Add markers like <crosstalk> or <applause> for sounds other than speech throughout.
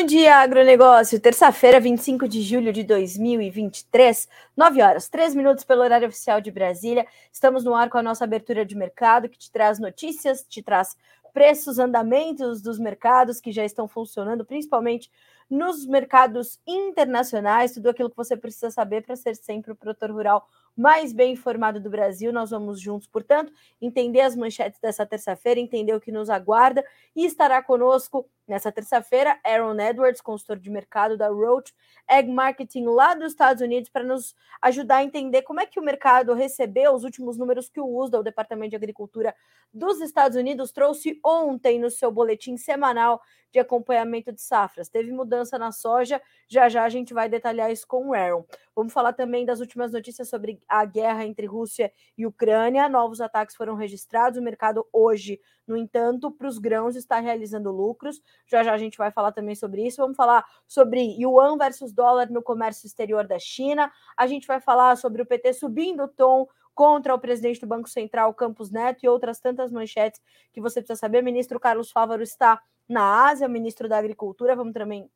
Bom dia, agronegócio. Terça-feira, 25 de julho de 2023, 9 horas, 3 minutos pelo horário oficial de Brasília. Estamos no ar com a nossa abertura de mercado, que te traz notícias, te traz preços, andamentos dos mercados que já estão funcionando, principalmente nos mercados internacionais, tudo aquilo que você precisa saber para ser sempre o produtor rural mais bem informado do Brasil. Nós vamos juntos, portanto, entender as manchetes dessa terça-feira, entender o que nos aguarda e estará conosco nessa terça-feira Aaron Edwards, consultor de mercado da Roach Egg Marketing lá dos Estados Unidos, para nos ajudar a entender como é que o mercado recebeu os últimos números que o USDA, o Departamento de Agricultura dos Estados Unidos, trouxe ontem no seu boletim semanal de acompanhamento de safras. Teve mudança na soja, já já a gente vai detalhar isso com o Aaron. Vamos falar também das últimas notícias sobre a guerra entre Rússia e Ucrânia. Novos ataques foram registrados. O mercado hoje, no entanto, para os grãos está realizando lucros. Já já a gente vai falar também sobre isso. Vamos falar sobre yuan versus dólar no comércio exterior da China. A gente vai falar sobre o PT subindo o tom contra o presidente do Banco Central, Campos Neto, e outras tantas manchetes que você precisa saber. O ministro Carlos Fávaro está na Ásia, o ministro da Agricultura. Vamos também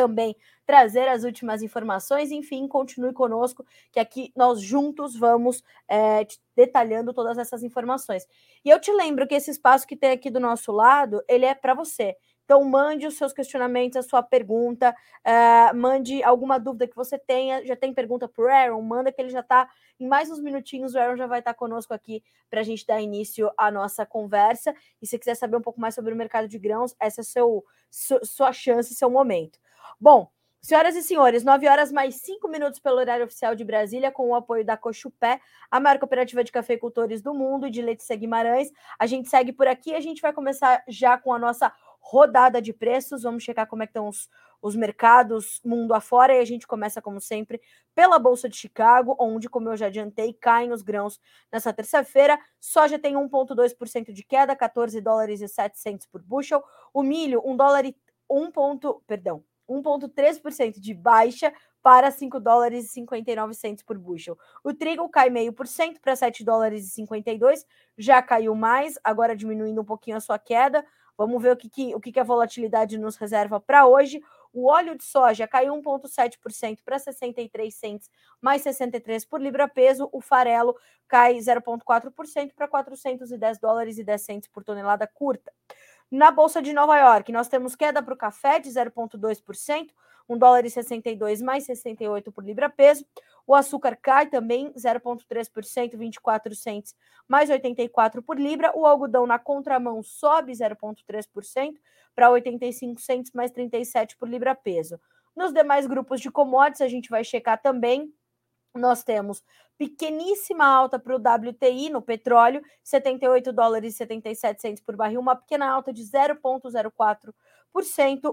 também trazer as últimas informações. Enfim, continue conosco, que aqui nós juntos vamos é, detalhando todas essas informações. E eu te lembro que esse espaço que tem aqui do nosso lado, ele é para você. Então, mande os seus questionamentos, a sua pergunta, uh, mande alguma dúvida que você tenha. Já tem pergunta para o Aaron? Manda que ele já está em mais uns minutinhos. O Aaron já vai estar tá conosco aqui para a gente dar início à nossa conversa. E se quiser saber um pouco mais sobre o mercado de grãos, essa é seu, sua chance, seu momento. Bom, Senhoras e senhores, 9 horas mais 5 minutos pelo horário oficial de Brasília, com o apoio da Cochupé, a maior cooperativa de cafeicultores do mundo, e de Letícia Guimarães. A gente segue por aqui, a gente vai começar já com a nossa rodada de preços. Vamos checar como é estão os, os mercados mundo afora. E a gente começa, como sempre, pela Bolsa de Chicago, onde, como eu já adiantei, caem os grãos nessa terça-feira. Soja tem 1,2% de queda, 14 dólares e 700 por bushel. O milho, 1 dólar e 1 ponto, perdão, 1,3% de baixa para 5 dólares e 59 centos por bushel. O trigo cai meio por cento para 7 dólares e 52, já caiu mais, agora diminuindo um pouquinho a sua queda. Vamos ver o que, que, o que, que a volatilidade nos reserva para hoje. O óleo de soja caiu 1,7% para 63 centos, mais 63 por libra peso. O farelo cai 0,4% para 410 dólares e 10 centos por tonelada curta. Na Bolsa de Nova York, nós temos queda para o café de 0,2%, 1 dólar e 62 mais 68 por libra peso. O açúcar cai também 0,3%, 24 centes mais 84 por libra. O algodão na contramão sobe 0,3% para 85 centes mais 37 por libra peso. Nos demais grupos de commodities, a gente vai checar também. Nós temos pequeníssima alta para o WTI no petróleo, 78 dólares e 77 centos por barril, uma pequena alta de 0,04%.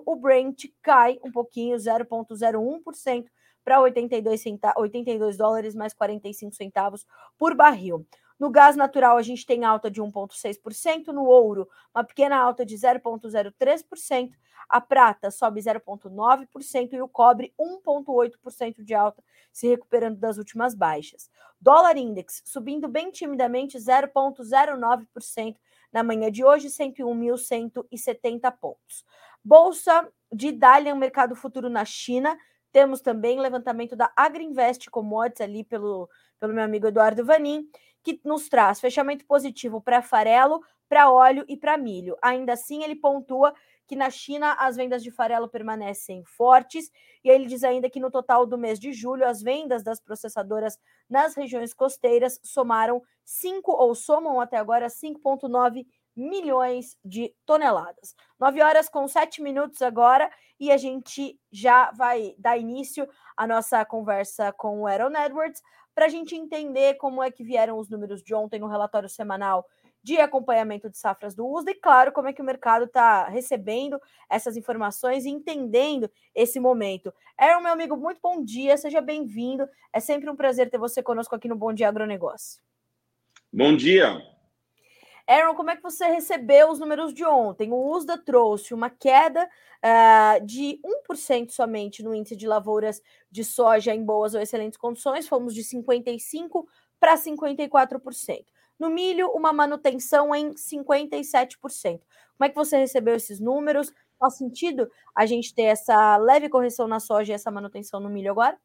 O Brent cai um pouquinho, 0,01% para 82, 82 dólares mais 45 centavos por barril. No gás natural, a gente tem alta de 1,6%. No ouro, uma pequena alta de 0,03%. A prata sobe 0,9% e o cobre 1,8% de alta, se recuperando das últimas baixas. Dólar index subindo bem timidamente 0,09% na manhã de hoje, 101.170 pontos. Bolsa de Dalian, mercado futuro na China, temos também levantamento da Agriinvest Commodities ali pelo, pelo meu amigo Eduardo Vanin, que nos traz fechamento positivo para farelo, para óleo e para milho. Ainda assim, ele pontua que na China as vendas de farelo permanecem fortes, e ele diz ainda que no total do mês de julho as vendas das processadoras nas regiões costeiras somaram 5 ou somam até agora 5,9 milhões de toneladas. 9 horas com 7 minutos agora e a gente já vai dar início à nossa conversa com o Aaron Edwards para a gente entender como é que vieram os números de ontem no relatório semanal de acompanhamento de safras do USDA e, claro, como é que o mercado está recebendo essas informações e entendendo esse momento. Aaron, meu amigo, muito bom dia, seja bem-vindo. É sempre um prazer ter você conosco aqui no Bom Dia Agronegócio. Bom dia, Aaron, como é que você recebeu os números de ontem? O USDA trouxe uma queda uh, de 1% somente no índice de lavouras de soja em boas ou excelentes condições, fomos de 55% para 54%. No milho, uma manutenção em 57%. Como é que você recebeu esses números? faz sentido a gente ter essa leve correção na soja e essa manutenção no milho agora?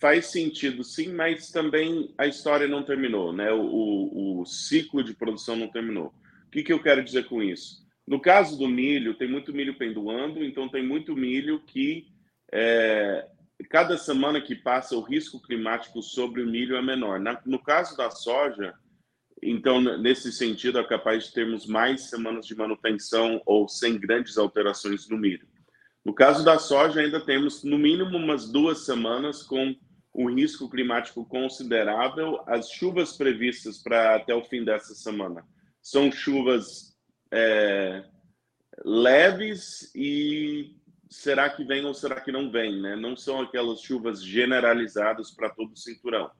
Faz sentido, sim, mas também a história não terminou, né? O, o, o ciclo de produção não terminou. O que, que eu quero dizer com isso? No caso do milho, tem muito milho pendoando, então tem muito milho que é, cada semana que passa o risco climático sobre o milho é menor. Na, no caso da soja, então nesse sentido é capaz de termos mais semanas de manutenção ou sem grandes alterações no milho. No caso da soja, ainda temos no mínimo umas duas semanas com um risco climático considerável. As chuvas previstas para até o fim dessa semana são chuvas é, leves e será que vem ou será que não vem, né? Não são aquelas chuvas generalizadas para todo o cinturão.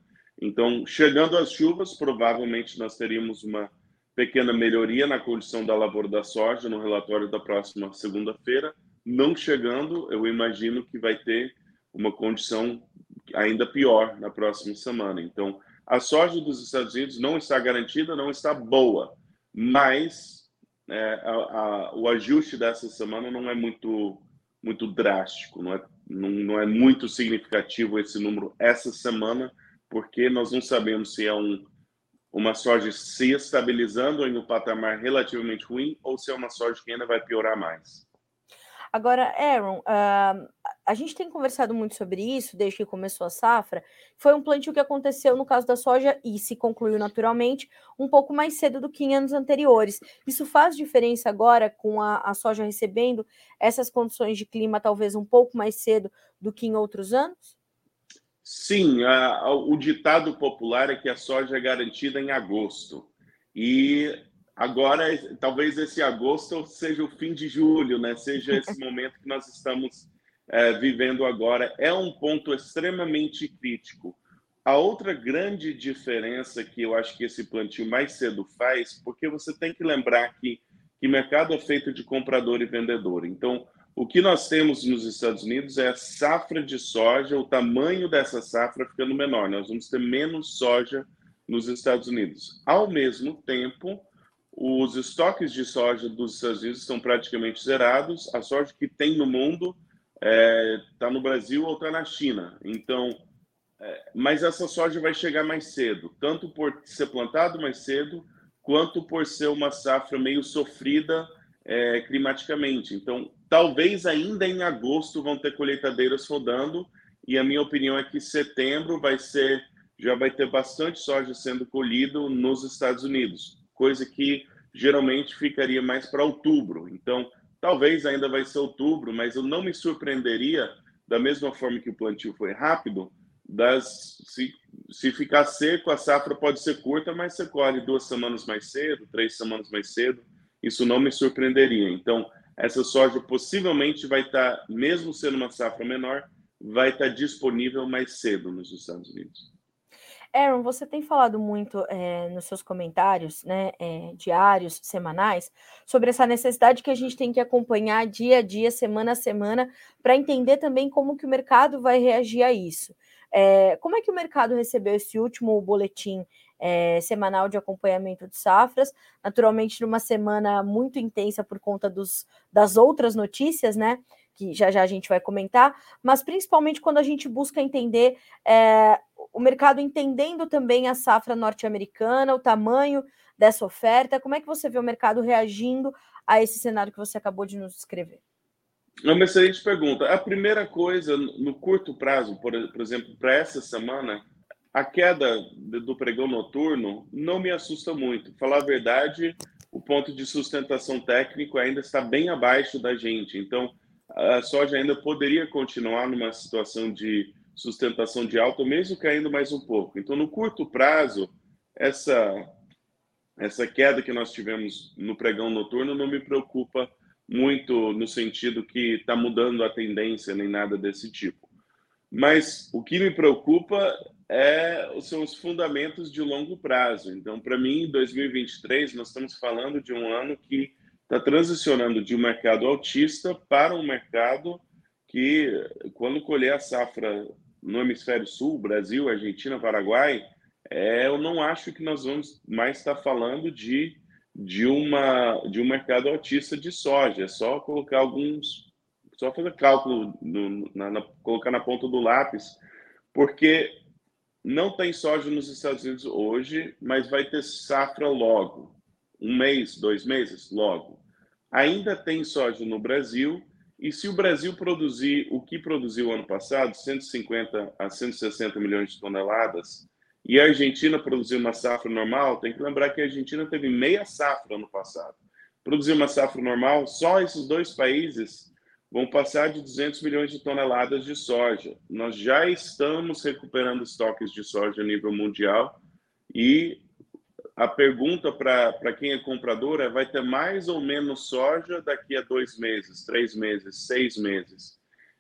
Então, chegando as chuvas, provavelmente nós teríamos uma pequena melhoria na condição da lavoura da soja no relatório da próxima segunda-feira não chegando, eu imagino que vai ter uma condição ainda pior na próxima semana. Então, a soja dos Estados Unidos não está garantida, não está boa, mas é, a, a, o ajuste dessa semana não é muito muito drástico, não é, não, não é muito significativo esse número essa semana, porque nós não sabemos se é um, uma soja se estabilizando em um patamar relativamente ruim ou se é uma soja que ainda vai piorar mais. Agora, Aaron, uh, a gente tem conversado muito sobre isso desde que começou a safra. Foi um plantio que aconteceu no caso da soja e se concluiu naturalmente um pouco mais cedo do que em anos anteriores. Isso faz diferença agora com a, a soja recebendo essas condições de clima talvez um pouco mais cedo do que em outros anos? Sim, a, a, o ditado popular é que a soja é garantida em agosto. E Agora, talvez esse agosto seja o fim de julho, né? Seja esse <laughs> momento que nós estamos é, vivendo agora. É um ponto extremamente crítico. A outra grande diferença que eu acho que esse plantio mais cedo faz, porque você tem que lembrar que, que mercado é feito de comprador e vendedor. Então, o que nós temos nos Estados Unidos é a safra de soja, o tamanho dessa safra ficando menor. Nós vamos ter menos soja nos Estados Unidos. Ao mesmo tempo, os estoques de soja dos Estados Unidos estão praticamente zerados. A soja que tem no mundo está é, tá no Brasil ou está na China. Então, é, mas essa soja vai chegar mais cedo, tanto por ser plantado mais cedo, quanto por ser uma safra meio sofrida é, climaticamente. Então, talvez ainda em agosto vão ter colheitadeiras rodando, e a minha opinião é que setembro vai ser já vai ter bastante soja sendo colhido nos Estados Unidos coisa que geralmente ficaria mais para outubro. Então, talvez ainda vai ser outubro, mas eu não me surpreenderia, da mesma forma que o plantio foi rápido, das, se, se ficar seco, a safra pode ser curta, mas você colhe duas semanas mais cedo, três semanas mais cedo. Isso não me surpreenderia. Então, essa soja possivelmente vai estar, mesmo sendo uma safra menor, vai estar disponível mais cedo nos Estados Unidos. Aaron, você tem falado muito é, nos seus comentários, né, é, diários, semanais, sobre essa necessidade que a gente tem que acompanhar dia a dia, semana a semana, para entender também como que o mercado vai reagir a isso. É, como é que o mercado recebeu esse último boletim semanal de acompanhamento de safras? Naturalmente, numa semana muito intensa por conta dos, das outras notícias, né? que já já a gente vai comentar, mas principalmente quando a gente busca entender o mercado entendendo também a safra norte-americana, o tamanho dessa oferta, como é que você vê o mercado reagindo a esse cenário que você acabou de nos descrever? É uma excelente pergunta. A primeira coisa, no curto prazo, por, por exemplo, para essa semana, a queda do pregão noturno não me assusta muito. Falar a verdade, o ponto de sustentação técnico ainda está bem abaixo da gente. Então, a soja ainda poderia continuar numa situação de sustentação de alta, mesmo caindo mais um pouco. Então, no curto prazo, essa essa queda que nós tivemos no pregão noturno não me preocupa muito no sentido que está mudando a tendência nem nada desse tipo. Mas o que me preocupa é, são os fundamentos de longo prazo. Então, para mim, 2023, nós estamos falando de um ano que está transicionando de um mercado altista para um mercado que, quando colher a safra no hemisfério sul, Brasil, Argentina, Paraguai, é, eu não acho que nós vamos mais estar falando de de uma de um mercado autista de soja. É só colocar alguns, só fazer cálculo, no, na, na, colocar na ponta do lápis, porque não tem soja nos Estados Unidos hoje, mas vai ter safra logo. Um mês, dois meses, logo. Ainda tem soja no Brasil, e se o Brasil produzir o que produziu ano passado, 150 a 160 milhões de toneladas, e a Argentina produziu uma safra normal, tem que lembrar que a Argentina teve meia safra ano passado. Produzir uma safra normal, só esses dois países vão passar de 200 milhões de toneladas de soja. Nós já estamos recuperando estoques de soja a nível mundial e a pergunta para quem é comprador é: vai ter mais ou menos soja daqui a dois meses, três meses, seis meses?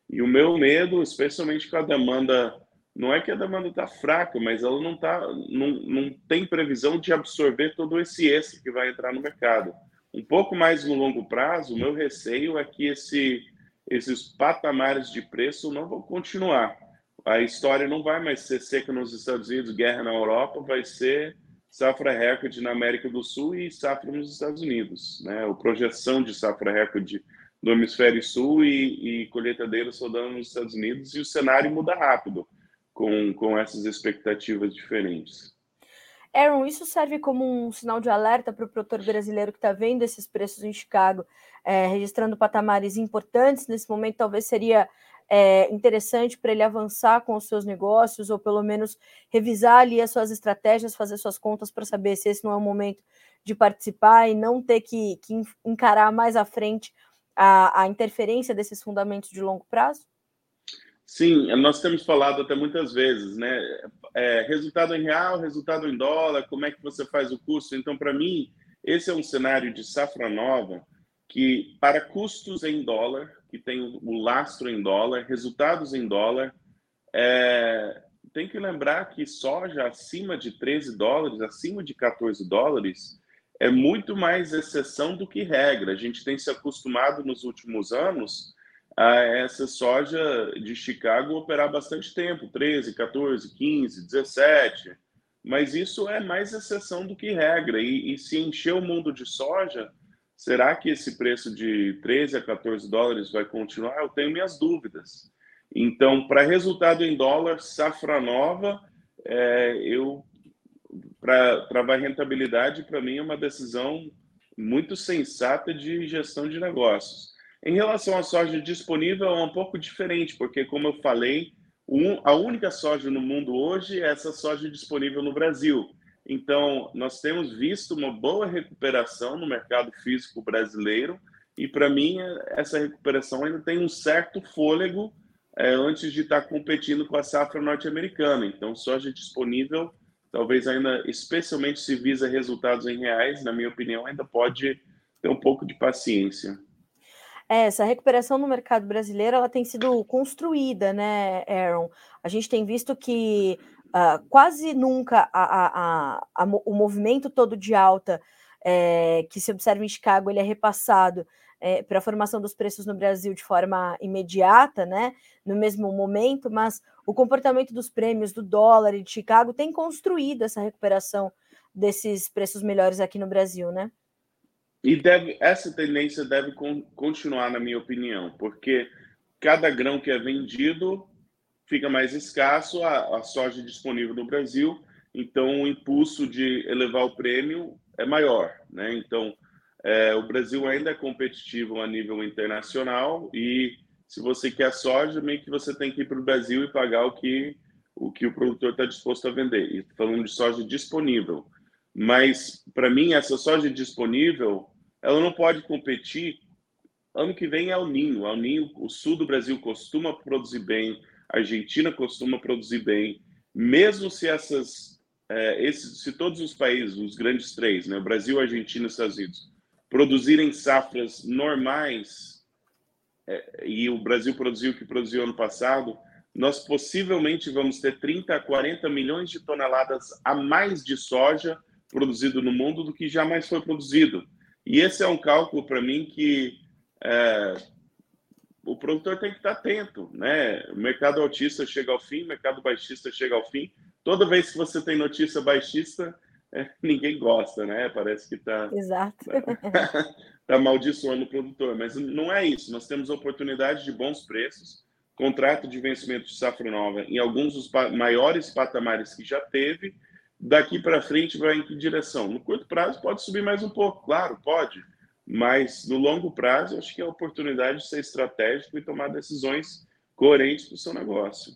E o meu medo, especialmente com a demanda não é que a demanda está fraca, mas ela não, tá, não, não tem previsão de absorver todo esse esse que vai entrar no mercado. Um pouco mais no longo prazo, o meu receio é que esse, esses patamares de preço não vão continuar. A história não vai mais ser seca nos Estados Unidos, guerra na Europa, vai ser safra recorde na América do Sul e safra nos Estados Unidos. Né? A projeção de safra recorde no hemisfério sul e, e colheitadeira soldando nos Estados Unidos e o cenário muda rápido com, com essas expectativas diferentes. Aaron, isso serve como um sinal de alerta para o produtor brasileiro que está vendo esses preços em Chicago, é, registrando patamares importantes. Nesse momento, talvez seria é, interessante para ele avançar com os seus negócios, ou pelo menos revisar ali as suas estratégias, fazer suas contas para saber se esse não é o momento de participar e não ter que, que encarar mais à frente a, a interferência desses fundamentos de longo prazo? Sim, nós temos falado até muitas vezes, né? É, resultado em real, resultado em dólar, como é que você faz o custo? Então, para mim, esse é um cenário de safra nova que, para custos em dólar, que tem o lastro em dólar, resultados em dólar, é, tem que lembrar que soja acima de 13 dólares, acima de 14 dólares, é muito mais exceção do que regra. A gente tem se acostumado nos últimos anos a essa soja de Chicago operar bastante tempo 13, 14, 15, 17. Mas isso é mais exceção do que regra. E, e se encher o mundo de soja, será que esse preço de 13 a 14 dólares vai continuar? Eu tenho minhas dúvidas. Então, para resultado em dólar, safra nova, é, eu para travar rentabilidade, para mim é uma decisão muito sensata de gestão de negócios. Em relação à soja disponível, é um pouco diferente, porque, como eu falei, um, a única soja no mundo hoje é essa soja disponível no Brasil. Então, nós temos visto uma boa recuperação no mercado físico brasileiro, e para mim, essa recuperação ainda tem um certo fôlego é, antes de estar competindo com a safra norte-americana. Então, soja disponível, talvez ainda, especialmente se visa resultados em reais, na minha opinião, ainda pode ter um pouco de paciência. É, essa recuperação no mercado brasileiro ela tem sido construída, né, Aaron? A gente tem visto que uh, quase nunca a, a, a, o movimento todo de alta é, que se observa em Chicago ele é repassado é, para a formação dos preços no Brasil de forma imediata, né, no mesmo momento, mas o comportamento dos prêmios do dólar e de Chicago tem construído essa recuperação desses preços melhores aqui no Brasil, né? E deve, essa tendência deve con, continuar, na minha opinião, porque cada grão que é vendido fica mais escasso, a, a soja disponível no Brasil, então o impulso de elevar o prêmio é maior. Né? Então, é, o Brasil ainda é competitivo a nível internacional e se você quer soja, meio que você tem que ir para o Brasil e pagar o que o que o produtor está disposto a vender. E falando de soja disponível. Mas, para mim, essa soja disponível ela não pode competir. Ano que vem é o Ninho. O Ninho, o sul do Brasil costuma produzir bem, a Argentina costuma produzir bem, mesmo se essas, é, esses, se todos os países, os grandes três, né, Brasil, Argentina e Estados Unidos, produzirem safras normais é, e o Brasil produziu o que produziu ano passado, nós possivelmente vamos ter 30 a 40 milhões de toneladas a mais de soja produzido no mundo do que jamais foi produzido. E esse é um cálculo para mim que é, o produtor tem que estar atento, né? O mercado altista chega ao fim, o mercado baixista chega ao fim. Toda vez que você tem notícia baixista, é, ninguém gosta, né? Parece que está Exato. <laughs> tá, tá amaldiçoando o produtor, mas não é isso. Nós temos oportunidade de bons preços, contrato de vencimento de safra nova em alguns dos maiores patamares que já teve. Daqui para frente vai em que direção? No curto prazo pode subir mais um pouco, claro, pode, mas no longo prazo acho que é a oportunidade de ser estratégico e tomar decisões coerentes para o seu negócio.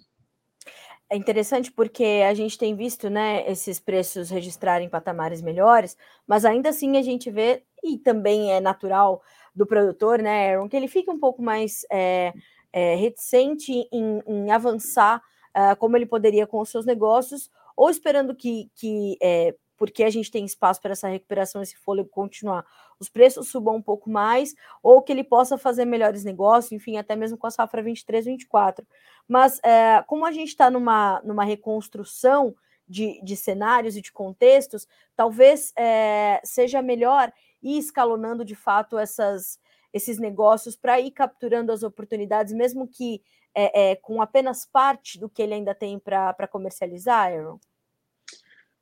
É interessante porque a gente tem visto né, esses preços registrarem patamares melhores, mas ainda assim a gente vê, e também é natural do produtor, né, Aaron, que ele fica um pouco mais é, é, reticente em, em avançar uh, como ele poderia com os seus negócios, ou esperando que, que é, porque a gente tem espaço para essa recuperação, esse fôlego continuar, os preços subam um pouco mais, ou que ele possa fazer melhores negócios, enfim, até mesmo com a safra 23, 24. Mas é, como a gente está numa, numa reconstrução de, de cenários e de contextos, talvez é, seja melhor ir escalonando de fato essas, esses negócios para ir capturando as oportunidades, mesmo que é, é, com apenas parte do que ele ainda tem para comercializar, Aaron?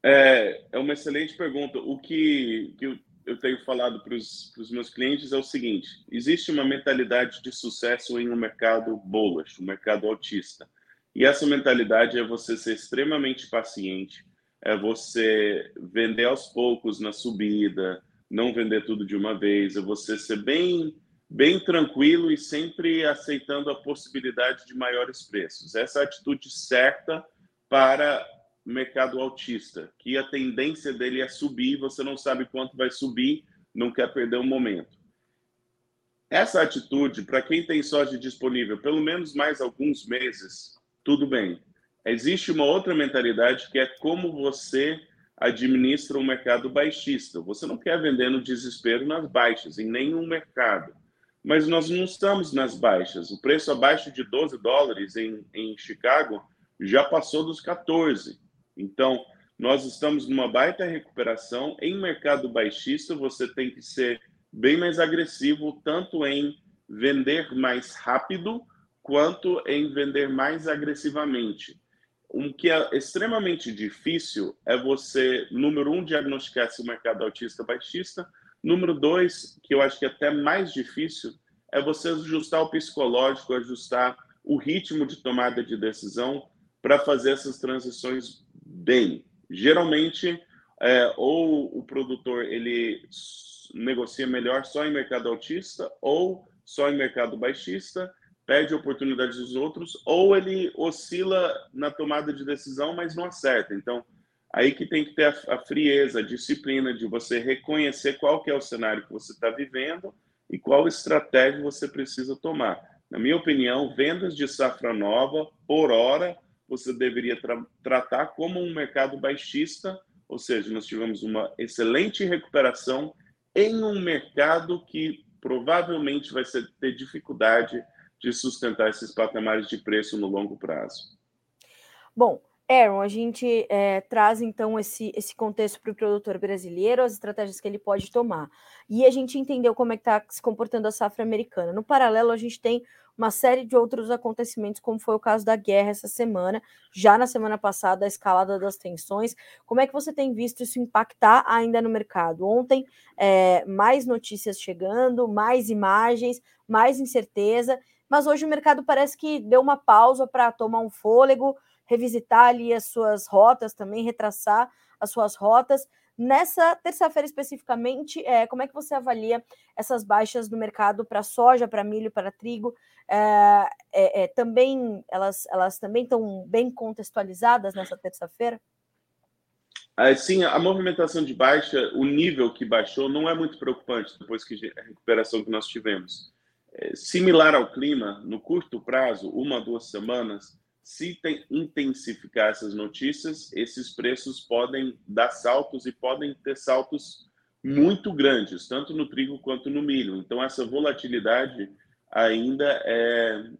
É, é uma excelente pergunta. O que, que eu tenho falado para os meus clientes é o seguinte: existe uma mentalidade de sucesso em um mercado bullish, um mercado autista. E essa mentalidade é você ser extremamente paciente, é você vender aos poucos na subida, não vender tudo de uma vez, é você ser bem, bem tranquilo e sempre aceitando a possibilidade de maiores preços. Essa é atitude certa para mercado autista, que a tendência dele é subir, você não sabe quanto vai subir, não quer perder o um momento. Essa atitude, para quem tem soja disponível pelo menos mais alguns meses, tudo bem. Existe uma outra mentalidade que é como você administra um mercado baixista. Você não quer vender no desespero nas baixas, em nenhum mercado. Mas nós não estamos nas baixas. O preço abaixo de 12 dólares em, em Chicago já passou dos 14. Então, nós estamos numa baita recuperação. Em mercado baixista, você tem que ser bem mais agressivo, tanto em vender mais rápido, quanto em vender mais agressivamente. O que é extremamente difícil é você, número um, diagnosticar se o mercado autista baixista. Número dois, que eu acho que é até mais difícil, é você ajustar o psicológico, ajustar o ritmo de tomada de decisão para fazer essas transições bem. Geralmente, é, ou o produtor ele negocia melhor só em mercado altista ou só em mercado baixista, perde oportunidades dos outros, ou ele oscila na tomada de decisão, mas não acerta. Então, aí que tem que ter a, a frieza, a disciplina de você reconhecer qual que é o cenário que você está vivendo e qual estratégia você precisa tomar. Na minha opinião, vendas de safra nova, por hora, você deveria tra tratar como um mercado baixista, ou seja, nós tivemos uma excelente recuperação em um mercado que provavelmente vai ser, ter dificuldade de sustentar esses patamares de preço no longo prazo. Bom, Aaron, a gente é, traz então esse, esse contexto para o produtor brasileiro, as estratégias que ele pode tomar. E a gente entendeu como é que está se comportando a safra americana. No paralelo, a gente tem uma série de outros acontecimentos, como foi o caso da guerra essa semana, já na semana passada, a escalada das tensões. Como é que você tem visto isso impactar ainda no mercado? Ontem, é, mais notícias chegando, mais imagens, mais incerteza, mas hoje o mercado parece que deu uma pausa para tomar um fôlego, revisitar ali as suas rotas também, retraçar as suas rotas. Nessa terça-feira especificamente, é, como é que você avalia essas baixas do mercado para soja, para milho, para trigo? É, é, é, também elas, elas também estão bem contextualizadas nessa terça-feira? Sim, a movimentação de baixa, o nível que baixou não é muito preocupante depois que a recuperação que nós tivemos. É, similar ao clima, no curto prazo, uma, duas semanas, se tem, intensificar essas notícias, esses preços podem dar saltos e podem ter saltos muito grandes, tanto no trigo quanto no milho. Então, essa volatilidade ainda é,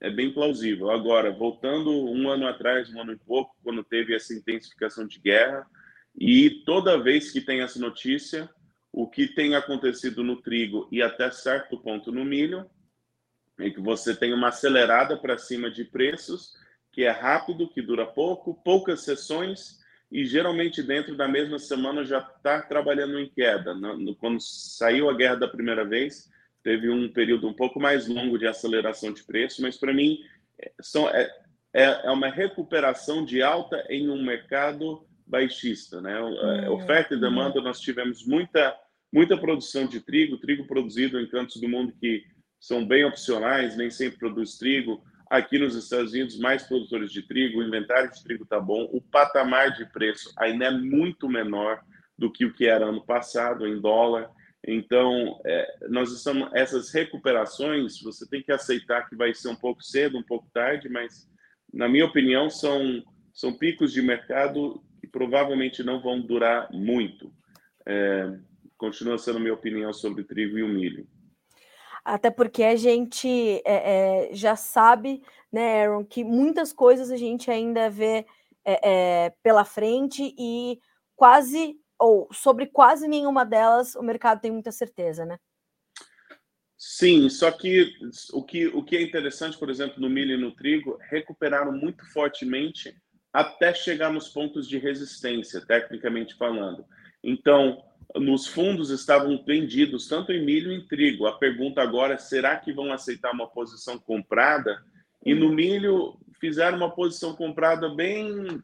é bem plausível. Agora, voltando um ano atrás, um ano e pouco, quando teve essa intensificação de guerra, e toda vez que tem essa notícia, o que tem acontecido no trigo e até certo ponto no milho, é que você tem uma acelerada para cima de preços que é rápido, que dura pouco, poucas sessões, e geralmente dentro da mesma semana já está trabalhando em queda. Quando saiu a guerra da primeira vez, teve um período um pouco mais longo de aceleração de preço, mas para mim são, é, é, é uma recuperação de alta em um mercado baixista. Né? Hum, Oferta e demanda, hum. nós tivemos muita, muita produção de trigo, trigo produzido em cantos do mundo que são bem opcionais, nem sempre produz trigo. Aqui nos Estados Unidos, mais produtores de trigo, o inventário de trigo está bom, o patamar de preço ainda é muito menor do que o que era ano passado em dólar. Então, é, nós estamos essas recuperações. Você tem que aceitar que vai ser um pouco cedo, um pouco tarde, mas na minha opinião são são picos de mercado que provavelmente não vão durar muito. É, continua sendo minha opinião sobre trigo e o milho. Até porque a gente é, é, já sabe, né, Aaron, que muitas coisas a gente ainda vê é, é, pela frente e quase, ou sobre quase nenhuma delas, o mercado tem muita certeza, né? Sim, só que o que, o que é interessante, por exemplo, no milho e no trigo, recuperaram muito fortemente até chegar nos pontos de resistência, tecnicamente falando. Então, nos fundos estavam vendidos tanto em milho e em trigo. A pergunta agora é: será que vão aceitar uma posição comprada? E no milho fizeram uma posição comprada bem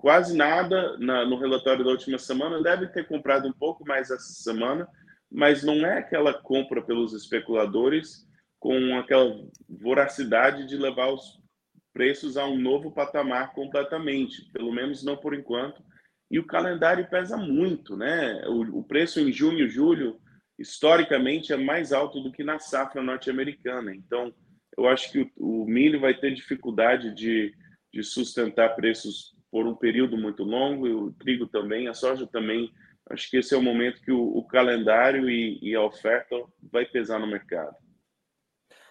quase nada na, no relatório da última semana. Deve ter comprado um pouco mais essa semana, mas não é aquela compra pelos especuladores com aquela voracidade de levar os preços a um novo patamar completamente, pelo menos não por enquanto e o calendário pesa muito, né? O, o preço em junho e julho, historicamente, é mais alto do que na safra norte-americana. Então, eu acho que o, o, milho vai ter dificuldade de, de sustentar preços por um período muito longo, e o trigo também, a soja também. Acho que esse é o momento que o, o calendário e, e a oferta vai pesar no mercado.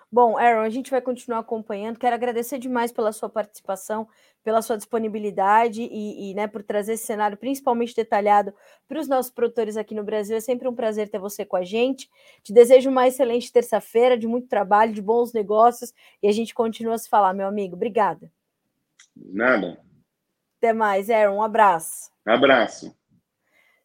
Bom, Aaron, a gente vai continuar acompanhando. Quero agradecer demais pela sua participação, pela sua disponibilidade e, e né, por trazer esse cenário principalmente detalhado para os nossos produtores aqui no Brasil. É sempre um prazer ter você com a gente. Te desejo uma excelente terça-feira, de muito trabalho, de bons negócios e a gente continua a se falar, meu amigo. Obrigada. Nada. Até mais, Aaron. Um abraço. Abraço.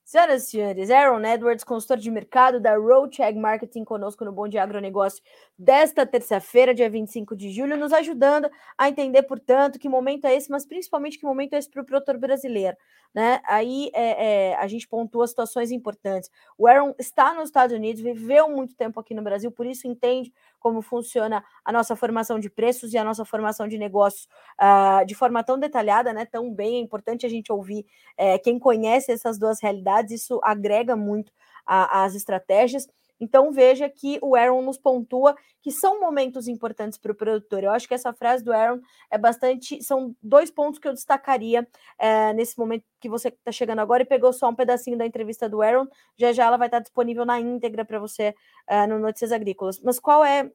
Senhoras e senhores, Aaron Edwards, consultor de mercado da Roadcheck Marketing, conosco no Bom de Agronegócio desta terça-feira, dia 25 de julho, nos ajudando a entender, portanto, que momento é esse, mas principalmente que momento é esse para o produtor brasileiro. Né? Aí é, é, a gente pontua situações importantes. O Aaron está nos Estados Unidos, viveu muito tempo aqui no Brasil, por isso entende como funciona a nossa formação de preços e a nossa formação de negócios uh, de forma tão detalhada, né? Tão bem, é importante a gente ouvir é, quem conhece essas duas realidades, isso agrega muito às estratégias. Então veja que o Aaron nos pontua que são momentos importantes para o produtor. Eu acho que essa frase do Aaron é bastante. São dois pontos que eu destacaria é, nesse momento que você está chegando agora e pegou só um pedacinho da entrevista do Aaron. Já já ela vai estar disponível na íntegra para você é, no Notícias Agrícolas. Mas qual é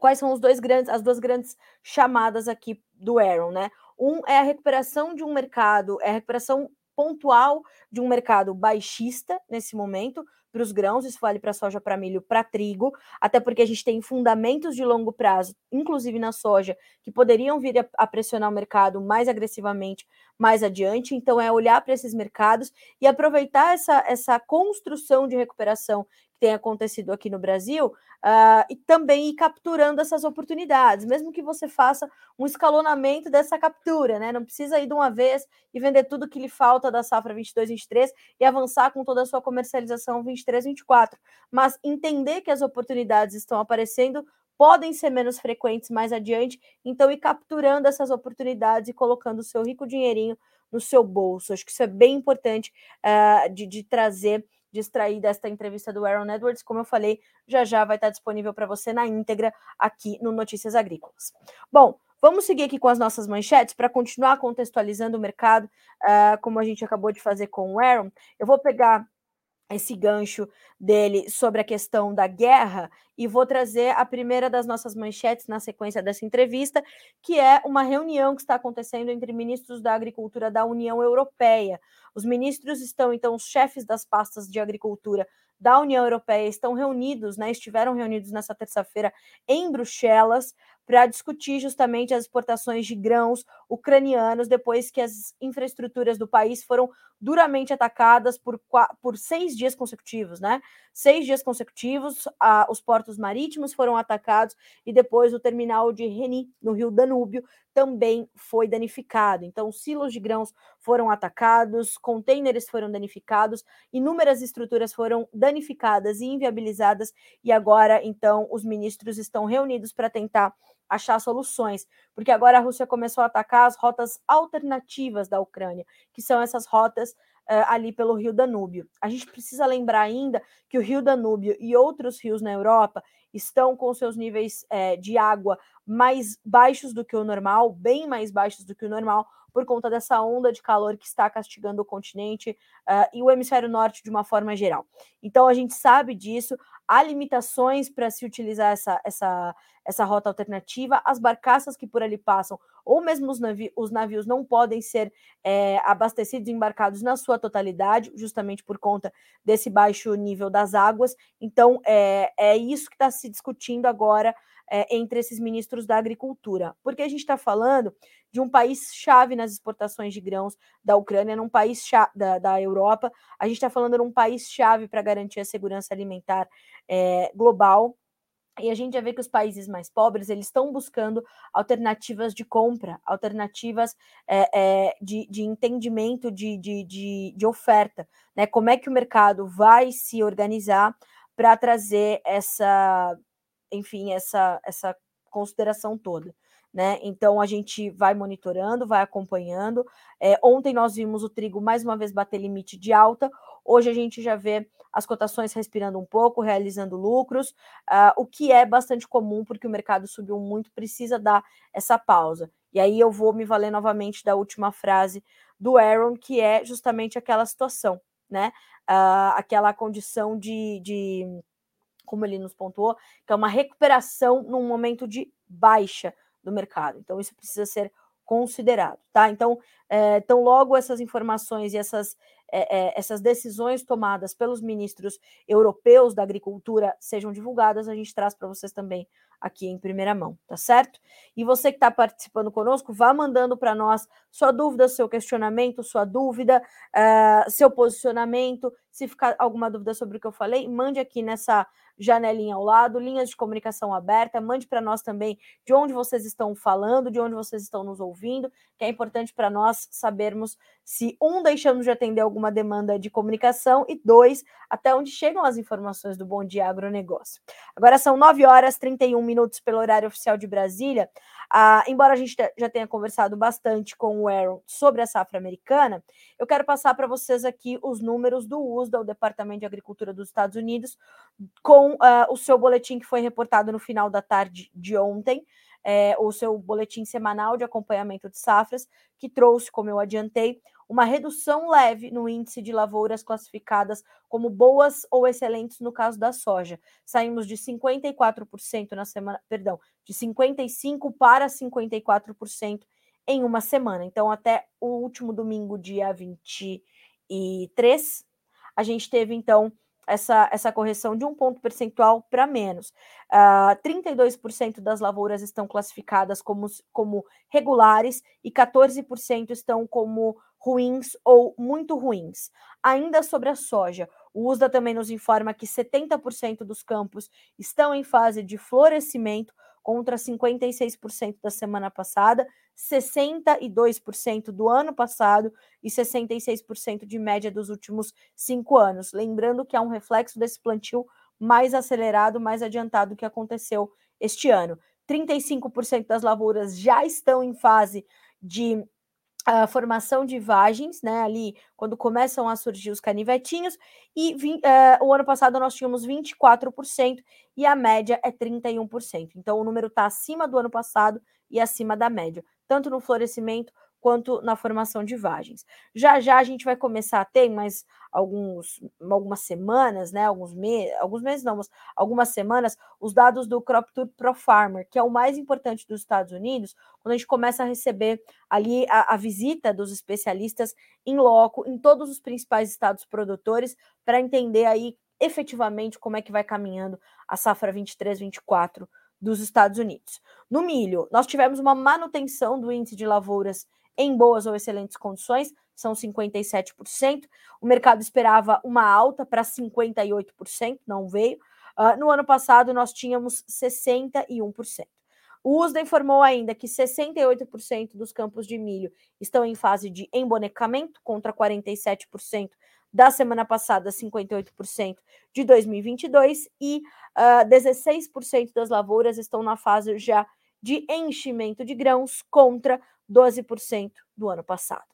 quais são os dois grandes, as duas grandes chamadas aqui do Aaron, né? Um é a recuperação de um mercado, é a recuperação pontual de um mercado baixista nesse momento, para os grãos, isso vale para soja, para milho, para trigo, até porque a gente tem fundamentos de longo prazo, inclusive na soja, que poderiam vir a, a pressionar o mercado mais agressivamente mais adiante. Então, é olhar para esses mercados e aproveitar essa, essa construção de recuperação que tem acontecido aqui no Brasil uh, e também ir capturando essas oportunidades, mesmo que você faça um escalonamento dessa captura, né? Não precisa ir de uma vez e vender tudo que lhe falta da safra 22-23 e avançar com toda a sua comercialização 23-24, mas entender que as oportunidades estão aparecendo podem ser menos frequentes mais adiante, então ir capturando essas oportunidades e colocando o seu rico dinheirinho no seu bolso. Acho que isso é bem importante uh, de, de trazer, de extrair desta entrevista do Aaron Edwards. Como eu falei, já já vai estar disponível para você na íntegra aqui no Notícias Agrícolas. Bom, Vamos seguir aqui com as nossas manchetes para continuar contextualizando o mercado, uh, como a gente acabou de fazer com o Aaron. Eu vou pegar esse gancho dele sobre a questão da guerra e vou trazer a primeira das nossas manchetes na sequência dessa entrevista, que é uma reunião que está acontecendo entre ministros da Agricultura da União Europeia. Os ministros estão, então, os chefes das pastas de agricultura da União Europeia estão reunidos, né, estiveram reunidos nessa terça-feira em Bruxelas para discutir justamente as exportações de grãos ucranianos depois que as infraestruturas do país foram duramente atacadas por, por seis dias consecutivos, né? Seis dias consecutivos, os portos marítimos foram atacados e depois o terminal de Reni, no rio Danúbio, também foi danificado. Então, silos de grãos foram atacados, contêineres foram danificados, inúmeras estruturas foram danificadas e inviabilizadas, e agora, então, os ministros estão reunidos para tentar achar soluções, porque agora a Rússia começou a atacar as rotas alternativas da Ucrânia, que são essas rotas uh, ali pelo rio Danúbio. A gente precisa lembrar ainda que o rio Danúbio e outros rios na Europa estão com seus níveis é, de água mais baixos do que o normal, bem mais baixos do que o normal, por conta dessa onda de calor que está castigando o continente uh, e o hemisfério norte de uma forma geral. Então a gente sabe disso, há limitações para se utilizar essa, essa, essa rota alternativa, as barcaças que por ali passam, ou mesmo os, navi os navios não podem ser é, abastecidos e embarcados na sua totalidade, justamente por conta desse baixo nível das águas. Então é, é isso que está se discutindo agora é, entre esses ministros da agricultura, porque a gente está falando de um país chave nas exportações de grãos da Ucrânia, num país da, da Europa, a gente está falando de um país chave para garantir a segurança alimentar é, global. E a gente já vê que os países mais pobres eles estão buscando alternativas de compra, alternativas é, é, de, de, entendimento de, de, de, oferta, né? Como é que o mercado vai se organizar para trazer essa enfim, essa, essa consideração toda. Né? Então a gente vai monitorando, vai acompanhando. É, ontem nós vimos o trigo mais uma vez bater limite de alta. Hoje a gente já vê as cotações respirando um pouco, realizando lucros, uh, o que é bastante comum porque o mercado subiu muito, precisa dar essa pausa. E aí eu vou me valer novamente da última frase do Aaron, que é justamente aquela situação, né? Uh, aquela condição de, de como ele nos pontuou, que é uma recuperação num momento de baixa do mercado. Então, isso precisa ser considerado, tá? Então, é, tão logo essas informações e essas, é, essas decisões tomadas pelos ministros europeus da agricultura sejam divulgadas, a gente traz para vocês também aqui em primeira mão, tá certo? E você que está participando conosco, vá mandando para nós sua dúvida, seu questionamento, sua dúvida, uh, seu posicionamento. Se ficar alguma dúvida sobre o que eu falei, mande aqui nessa janelinha ao lado, linhas de comunicação aberta, mande para nós também de onde vocês estão falando, de onde vocês estão nos ouvindo, que é importante para nós sabermos se um deixamos de atender alguma demanda de comunicação e dois, até onde chegam as informações do Bom Dia Agronegócio. Agora são 9 horas 31 minutos pelo horário oficial de Brasília. Ah, embora a gente já tenha conversado bastante com o Aaron sobre a safra americana, eu quero passar para vocês aqui os números do USDA, o Departamento de Agricultura dos Estados Unidos, com ah, o seu boletim que foi reportado no final da tarde de ontem. É, o seu boletim semanal de acompanhamento de safras, que trouxe, como eu adiantei, uma redução leve no índice de lavouras classificadas como boas ou excelentes no caso da soja. Saímos de 54% na semana, perdão, de 55 para 54% em uma semana. Então, até o último domingo, dia 23, a gente teve então essa, essa correção de um ponto percentual para menos. Uh, ah, 32% das lavouras estão classificadas como, como regulares e 14% estão como ruins ou muito ruins. Ainda sobre a soja, o USDA também nos informa que 70% dos campos estão em fase de florescimento, contra 56% da semana passada, 62% do ano passado e 66% de média dos últimos cinco anos. Lembrando que é um reflexo desse plantio mais acelerado, mais adiantado que aconteceu este ano. 35% das lavouras já estão em fase de a formação de vagens, né? Ali quando começam a surgir os canivetinhos, e uh, o ano passado nós tínhamos 24% e a média é 31%. Então o número está acima do ano passado e acima da média, tanto no florescimento quanto na formação de vagens. Já já a gente vai começar a ter mais alguns, algumas semanas, né? Alguns meses, alguns meses não, mas algumas semanas, os dados do Crop Tour Pro Farmer, que é o mais importante dos Estados Unidos, quando a gente começa a receber ali a, a visita dos especialistas em loco, em todos os principais estados produtores, para entender aí efetivamente como é que vai caminhando a safra 23-24 dos Estados Unidos. No milho, nós tivemos uma manutenção do índice de lavouras em boas ou excelentes condições, são 57%. O mercado esperava uma alta para 58%, não veio. Uh, no ano passado, nós tínhamos 61%. O USDA informou ainda que 68% dos campos de milho estão em fase de embonecamento, contra 47% da semana passada, 58% de 2022, e uh, 16% das lavouras estão na fase já de enchimento de grãos, contra 12% do ano passado.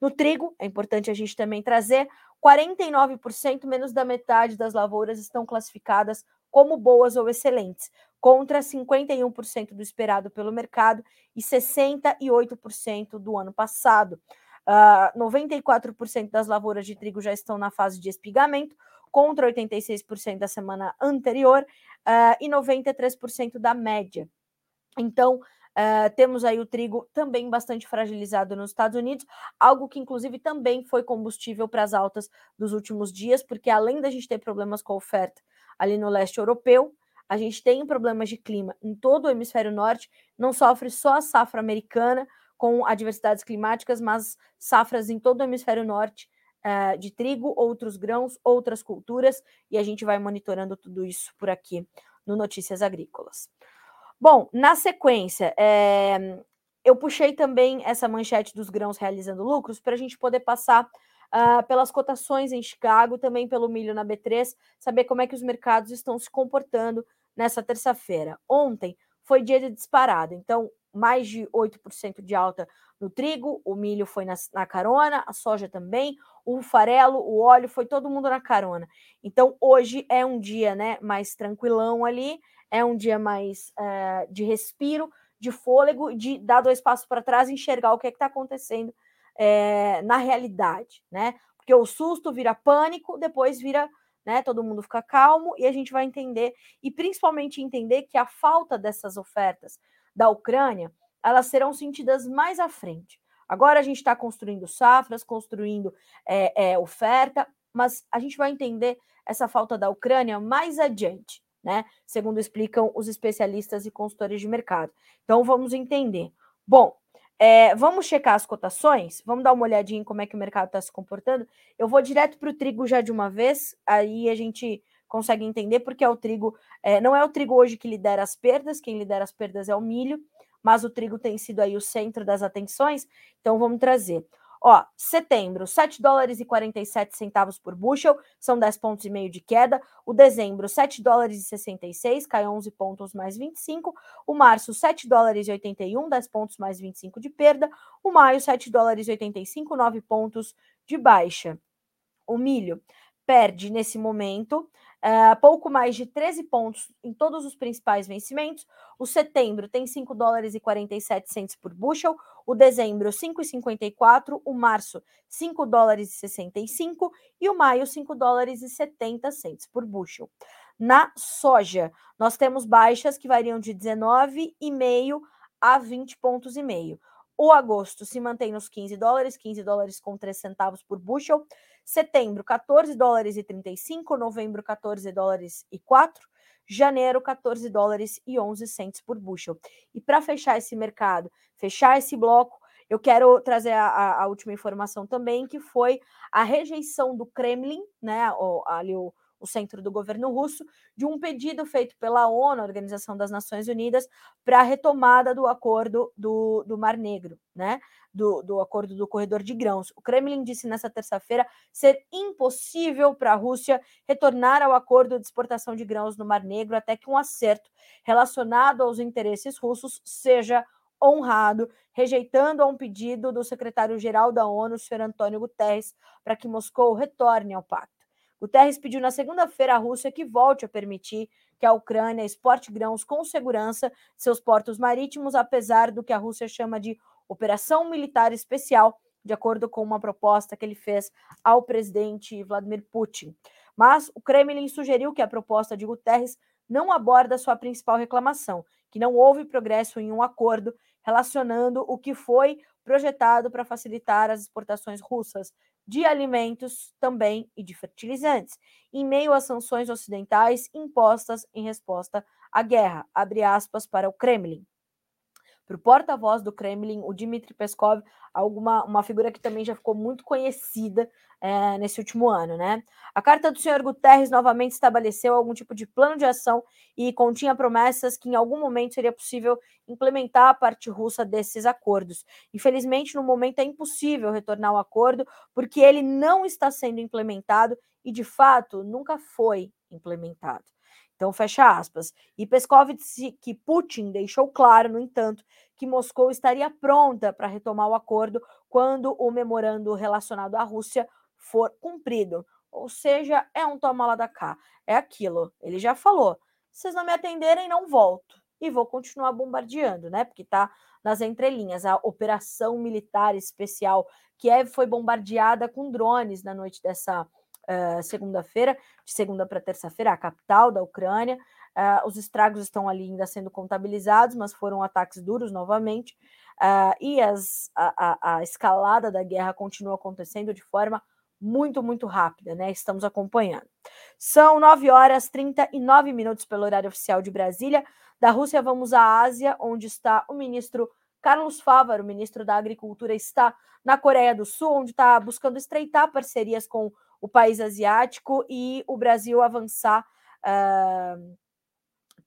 No trigo, é importante a gente também trazer, 49% menos da metade das lavouras estão classificadas como boas ou excelentes, contra 51% do esperado pelo mercado e 68% do ano passado. Uh, 94% das lavouras de trigo já estão na fase de espigamento, contra 86% da semana anterior uh, e 93% da média. Então, Uh, temos aí o trigo também bastante fragilizado nos Estados Unidos, algo que inclusive também foi combustível para as altas dos últimos dias, porque além da gente ter problemas com a oferta ali no leste europeu, a gente tem problemas de clima em todo o hemisfério norte, não sofre só a safra americana com adversidades climáticas, mas safras em todo o hemisfério norte uh, de trigo, outros grãos, outras culturas, e a gente vai monitorando tudo isso por aqui no Notícias Agrícolas. Bom, na sequência, é, eu puxei também essa manchete dos grãos realizando lucros para a gente poder passar uh, pelas cotações em Chicago, também pelo milho na B3, saber como é que os mercados estão se comportando nessa terça-feira. Ontem foi dia de disparada, então mais de 8% de alta no trigo, o milho foi na, na, carona, a soja também, o farelo, o óleo, foi todo mundo na carona. Então hoje é um dia né, mais tranquilão ali, é um dia mais é, de respiro, de fôlego, de dar dois passos para trás e enxergar o que é está acontecendo é, na realidade, né? Porque o susto vira pânico, depois vira, né? Todo mundo fica calmo e a gente vai entender, e principalmente entender que a falta dessas ofertas da Ucrânia, elas serão sentidas mais à frente. Agora a gente está construindo safras, construindo é, oferta, mas a gente vai entender essa falta da Ucrânia mais adiante né? Segundo explicam os especialistas e consultores de mercado. Então vamos entender. Bom, é, vamos checar as cotações, vamos dar uma olhadinha em como é que o mercado está se comportando. Eu vou direto para o trigo já de uma vez, aí a gente consegue entender porque é o trigo, é, não é o trigo hoje que lidera as perdas, quem lidera as perdas é o milho, mas o trigo tem sido aí o centro das atenções, então vamos trazer. Ó, setembro, 7 dólares e 47 centavos por bushel, são 10 pontos e meio de queda. O dezembro, 7 dólares e 66, cai 11 pontos mais 25. O março, 7 dólares e 81, 10 pontos mais 25 de perda. O maio, 7 dólares e 85, 9 pontos de baixa. O milho perde nesse momento uh, pouco mais de 13 pontos em todos os principais vencimentos. O setembro tem 5 dólares e 47 centos por bushel, o dezembro 5,54, o março 5 dólares e 65 e o maio 5 dólares e 70 centos por bushel. Na soja, nós temos baixas que variam de 19,5 a 20 pontos e meio. O agosto se mantém nos 15 dólares, 15 dólares com 3 centavos por bushel. Setembro, 14 dólares e 35. Novembro, 14 dólares e 4. Janeiro, 14 dólares e 11 centos por bushel. E para fechar esse mercado, fechar esse bloco, eu quero trazer a, a, última informação também, que foi a rejeição do Kremlin, né, ali o, o centro do governo russo, de um pedido feito pela ONU, Organização das Nações Unidas, para a retomada do acordo do, do Mar Negro, né? Do, do acordo do corredor de grãos. O Kremlin disse nessa terça-feira ser impossível para a Rússia retornar ao acordo de exportação de grãos no Mar Negro até que um acerto relacionado aos interesses russos seja honrado, rejeitando a um pedido do secretário-geral da ONU, Sr. Antônio Guterres, para que Moscou retorne ao pacto. Guterres pediu na segunda-feira à Rússia que volte a permitir que a Ucrânia exporte grãos com segurança de seus portos marítimos, apesar do que a Rússia chama de operação militar especial, de acordo com uma proposta que ele fez ao presidente Vladimir Putin. Mas o Kremlin sugeriu que a proposta de Guterres não aborda sua principal reclamação, que não houve progresso em um acordo relacionando o que foi projetado para facilitar as exportações russas de alimentos também e de fertilizantes, em meio às sanções ocidentais impostas em resposta a guerra, abre aspas para o Kremlin para o porta-voz do Kremlin, o Dmitry Peskov, alguma, uma figura que também já ficou muito conhecida é, nesse último ano. Né? A carta do senhor Guterres novamente estabeleceu algum tipo de plano de ação e continha promessas que em algum momento seria possível implementar a parte russa desses acordos. Infelizmente, no momento é impossível retornar ao acordo, porque ele não está sendo implementado e, de fato, nunca foi implementado. Então, fecha aspas. E Peskov disse que Putin deixou claro, no entanto, que Moscou estaria pronta para retomar o acordo quando o memorando relacionado à Rússia for cumprido. Ou seja, é um toma lá da cá. É aquilo. Ele já falou: vocês não me atenderem, não volto. E vou continuar bombardeando, né? Porque tá nas entrelinhas. A operação militar especial Kiev foi bombardeada com drones na noite dessa uh, segunda-feira, de segunda para terça-feira, a capital da Ucrânia. Uh, os estragos estão ali ainda sendo contabilizados, mas foram ataques duros novamente. Uh, e as, a, a, a, escalada da guerra continua acontecendo de forma muito, muito rápida, né? Estamos acompanhando. São 9 horas 39 minutos pelo horário oficial de Brasília. Da Rússia, vamos à Ásia, onde está o ministro Carlos Fávaro, ministro da Agricultura, está na Coreia do Sul, onde está buscando estreitar parcerias com o país asiático e o Brasil avançar uh,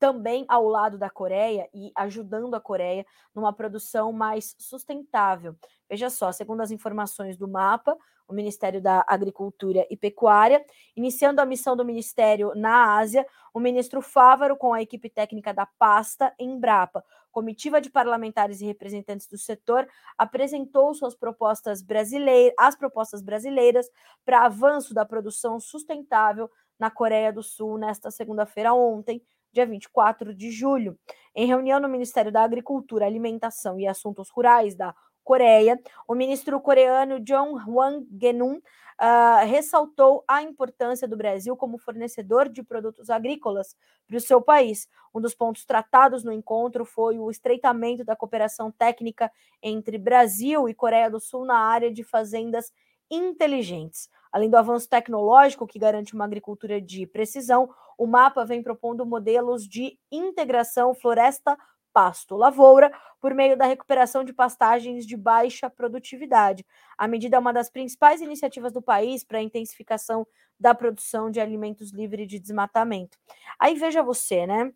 também ao lado da Coreia e ajudando a Coreia numa produção mais sustentável. Veja só, segundo as informações do mapa, o Ministério da Agricultura e Pecuária, iniciando a missão do Ministério na Ásia, o ministro Fávaro, com a equipe técnica da pasta, Embrapa, comitiva de parlamentares e representantes do setor, apresentou suas propostas brasileiras, as propostas brasileiras para avanço da produção sustentável na Coreia do Sul nesta segunda-feira ontem, dia 24 de julho. Em reunião no Ministério da Agricultura, Alimentação e Assuntos Rurais da Coreia, o ministro coreano John Hwang Genun uh, ressaltou a importância do Brasil como fornecedor de produtos agrícolas para o seu país. Um dos pontos tratados no encontro foi o estreitamento da cooperação técnica entre Brasil e Coreia do Sul na área de fazendas inteligentes. Além do avanço tecnológico que garante uma agricultura de precisão, o mapa vem propondo modelos de integração floresta pasto lavoura por meio da recuperação de pastagens de baixa produtividade. A medida é uma das principais iniciativas do país para a intensificação da produção de alimentos livre de desmatamento. Aí veja você, né?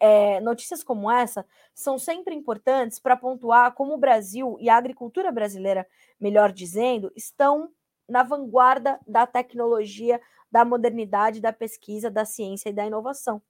É, notícias como essa são sempre importantes para pontuar como o Brasil e a agricultura brasileira, melhor dizendo, estão na vanguarda da tecnologia, da modernidade, da pesquisa, da ciência e da inovação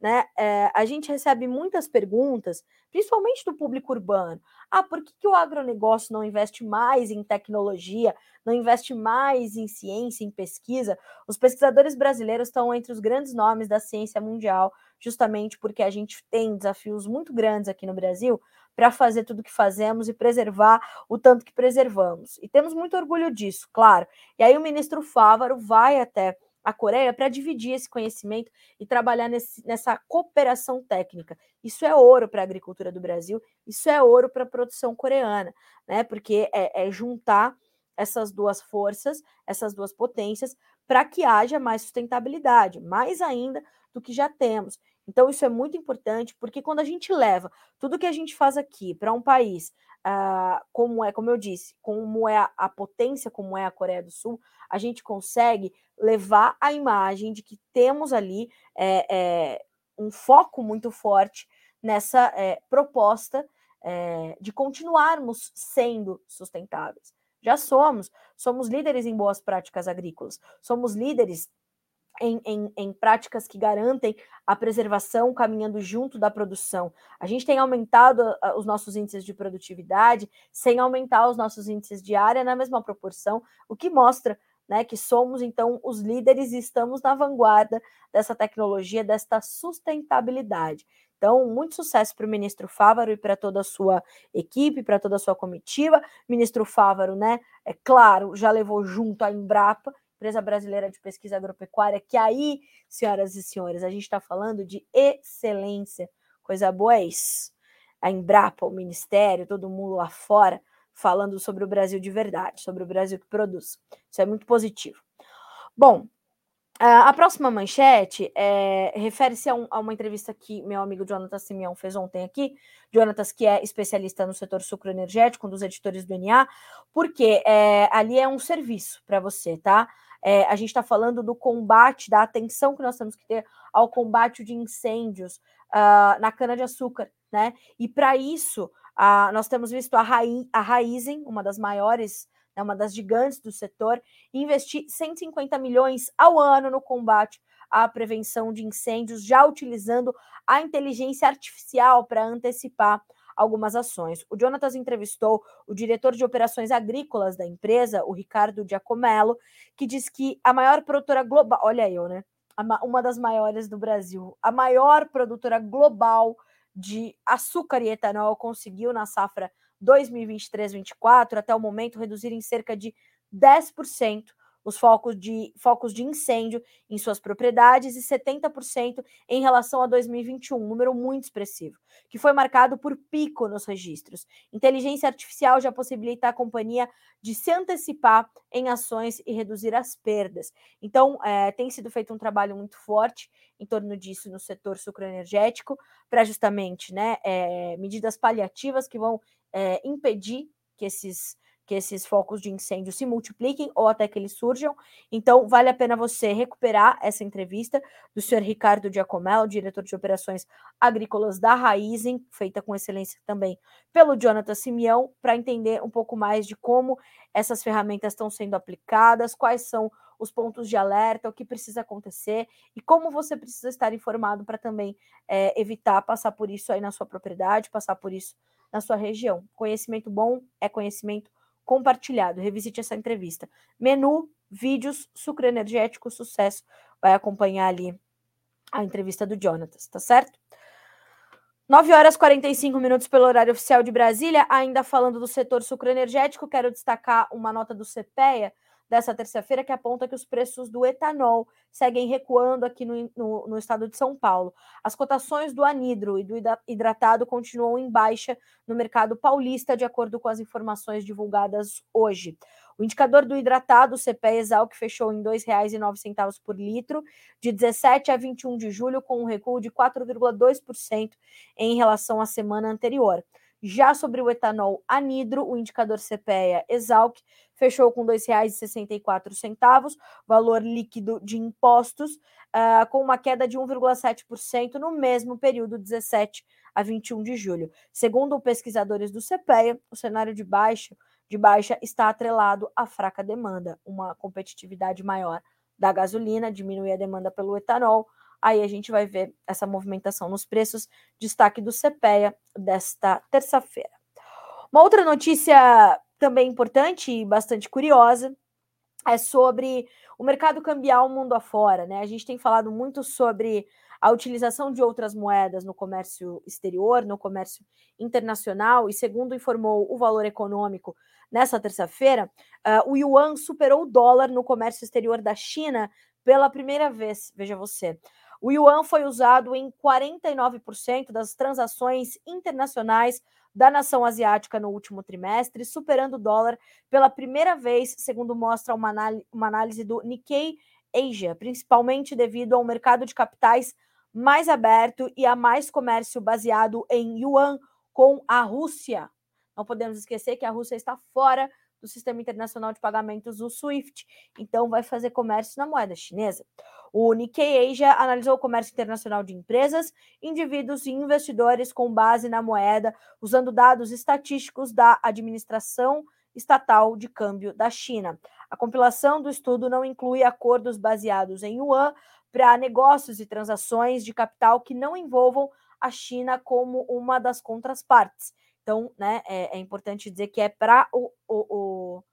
né? É, a gente recebe muitas perguntas, principalmente do público urbano. Ah, por que, que o agronegócio não investe mais em tecnologia, não investe mais em ciência, em pesquisa? Os pesquisadores brasileiros estão entre os grandes nomes da ciência mundial, justamente porque a gente tem desafios muito grandes aqui no Brasil para fazer tudo o que fazemos e preservar o tanto que preservamos. E temos muito orgulho disso, claro. E aí o ministro Fávaro vai até a Coreia para dividir esse conhecimento e trabalhar nesse, nessa cooperação técnica. Isso é ouro para a agricultura do Brasil, isso é ouro para a produção coreana, né? Porque é, é juntar essas duas forças, essas duas potências, para que haja mais sustentabilidade, mais ainda do que já temos. Então, isso é muito importante, porque quando a gente leva tudo que a gente faz aqui para um país, uh, como é, como eu disse, como é a, a potência, como é a Coreia do Sul, a gente consegue levar a imagem de que temos ali é, é, um foco muito forte nessa é, proposta de continuarmos sendo sustentáveis. Já somos, somos líderes em boas práticas agrícolas, somos líderes em, em, em, práticas que garantem a preservação caminhando junto da produção. A gente tem aumentado os nossos índices de produtividade sem aumentar os nossos índices de área na mesma proporção, o que mostra né, que somos então os líderes e estamos na vanguarda dessa tecnologia, desta sustentabilidade. Então, muito sucesso para o ministro Fávaro e para toda a sua equipe, para toda a sua comitiva. Ministro Fávaro, né, é claro, já levou junto a Embrapa, empresa brasileira de pesquisa agropecuária, que aí, senhoras e senhores, a gente está falando de excelência. Coisa boa é isso. A Embrapa, o Ministério, todo mundo lá fora falando sobre o Brasil de verdade, sobre o Brasil que produz. Isso é muito positivo. Bom, a próxima manchete é, refere-se a, um, a, uma entrevista que meu amigo Jonathan Simeão fez ontem aqui. Jonatas, que é especialista no setor sucroenergético, um dos editores do NA, porque é, ali é um serviço para você, tá? É, a gente está falando do combate, da atenção que nós temos que ter ao combate de incêndios uh, na cana-de-açúcar, né? E para isso, uh, nós temos visto a, Rai, a Raizen, uma das maiores, né, uma das gigantes do setor, investir 150 milhões ao ano no combate à prevenção de incêndios, já utilizando a inteligência artificial para antecipar algumas ações. O Jonatas entrevistou o diretor de operações agrícolas da empresa, o Ricardo Giacomello, que diz que a maior produtora global, olha eu, né? Uma das maiores do Brasil, a maior produtora global de açúcar e etanol conseguiu na safra 2023-24 até o momento reduzir em cerca de 10% os focos de, focos de incêndio em suas propriedades e 70% em relação a 2021, um número muito expressivo, que foi marcado por pico nos registros. Inteligência artificial já possibilita a companhia de se antecipar em ações e reduzir as perdas. Então, é, tem sido feito um trabalho muito forte em torno disso no setor sucroenergético, para justamente né, é, medidas paliativas que vão é, impedir que esses que esses focos de incêndio se multipliquem ou até que eles surjam. Então, vale a pena você recuperar essa entrevista do senhor Ricardo Giacomello, diretor de operações agrícolas da Raizen, feita com excelência também pelo Jonathan Simeão, para entender um pouco mais de como essas ferramentas estão sendo aplicadas, quais são os pontos de alerta, o que precisa acontecer e como você precisa estar informado para também é, evitar passar por isso aí na sua propriedade, passar por isso na sua região. Conhecimento bom é conhecimento compartilhado. Revisite essa entrevista. Menu, vídeos, sucro energético, sucesso. Vai acompanhar ali a entrevista do Jonatas, tá certo? 9 horas e 45 minutos pelo horário oficial de Brasília. Ainda falando do setor sucroenergético, quero destacar uma nota do CPEA dessa terça-feira que aponta que os preços do etanol seguem recuando aqui no, no, no, estado de São Paulo. As cotações do anidro e do hidratado continuam em baixa no mercado paulista, de acordo com as informações divulgadas hoje. O indicador do hidratado, o CPE Exalc, fechou em R$ 2,09 por litro, de 17 a 21 de julho, com um recuo de 4,2% em relação à semana anterior. Já sobre o etanol anidro, o indicador CPEA Exalc fechou com R$ 2,64, valor líquido de impostos, uh, com uma queda de 1,7% no mesmo período, 17 a 21 de julho. Segundo pesquisadores do CPEA, o cenário de baixa, de baixa está atrelado à fraca demanda, uma competitividade maior da gasolina, diminui a demanda pelo etanol, Aí a gente vai ver essa movimentação nos preços, destaque do CPEA desta terça-feira. Uma outra notícia também importante e bastante curiosa é sobre o mercado cambial mundo afora, né? A gente tem falado muito sobre a utilização de outras moedas no comércio exterior, no comércio internacional, e segundo informou o Valor Econômico nessa terça-feira, uh, o yuan superou o dólar no comércio exterior da China pela primeira vez, veja você. O yuan foi usado em 49% das transações internacionais da nação asiática no último trimestre, superando o dólar pela primeira vez, segundo mostra uma, uma análise do Nikkei Asia, principalmente devido ao mercado de capitais mais aberto e a mais comércio baseado em yuan com a Rússia. Não podemos esquecer que a Rússia está fora do Sistema Internacional de Pagamentos, o SWIFT, então vai fazer comércio na moeda chinesa. O Nikkei Asia analisou o comércio internacional de empresas, indivíduos e investidores com base na moeda, usando dados estatísticos da Administração Estatal de Câmbio da China. A compilação do estudo não inclui acordos baseados em yuan para negócios e transações de capital que não envolvam a China como uma das contrapartes. Então, né, é, é importante dizer que é para o, o, o,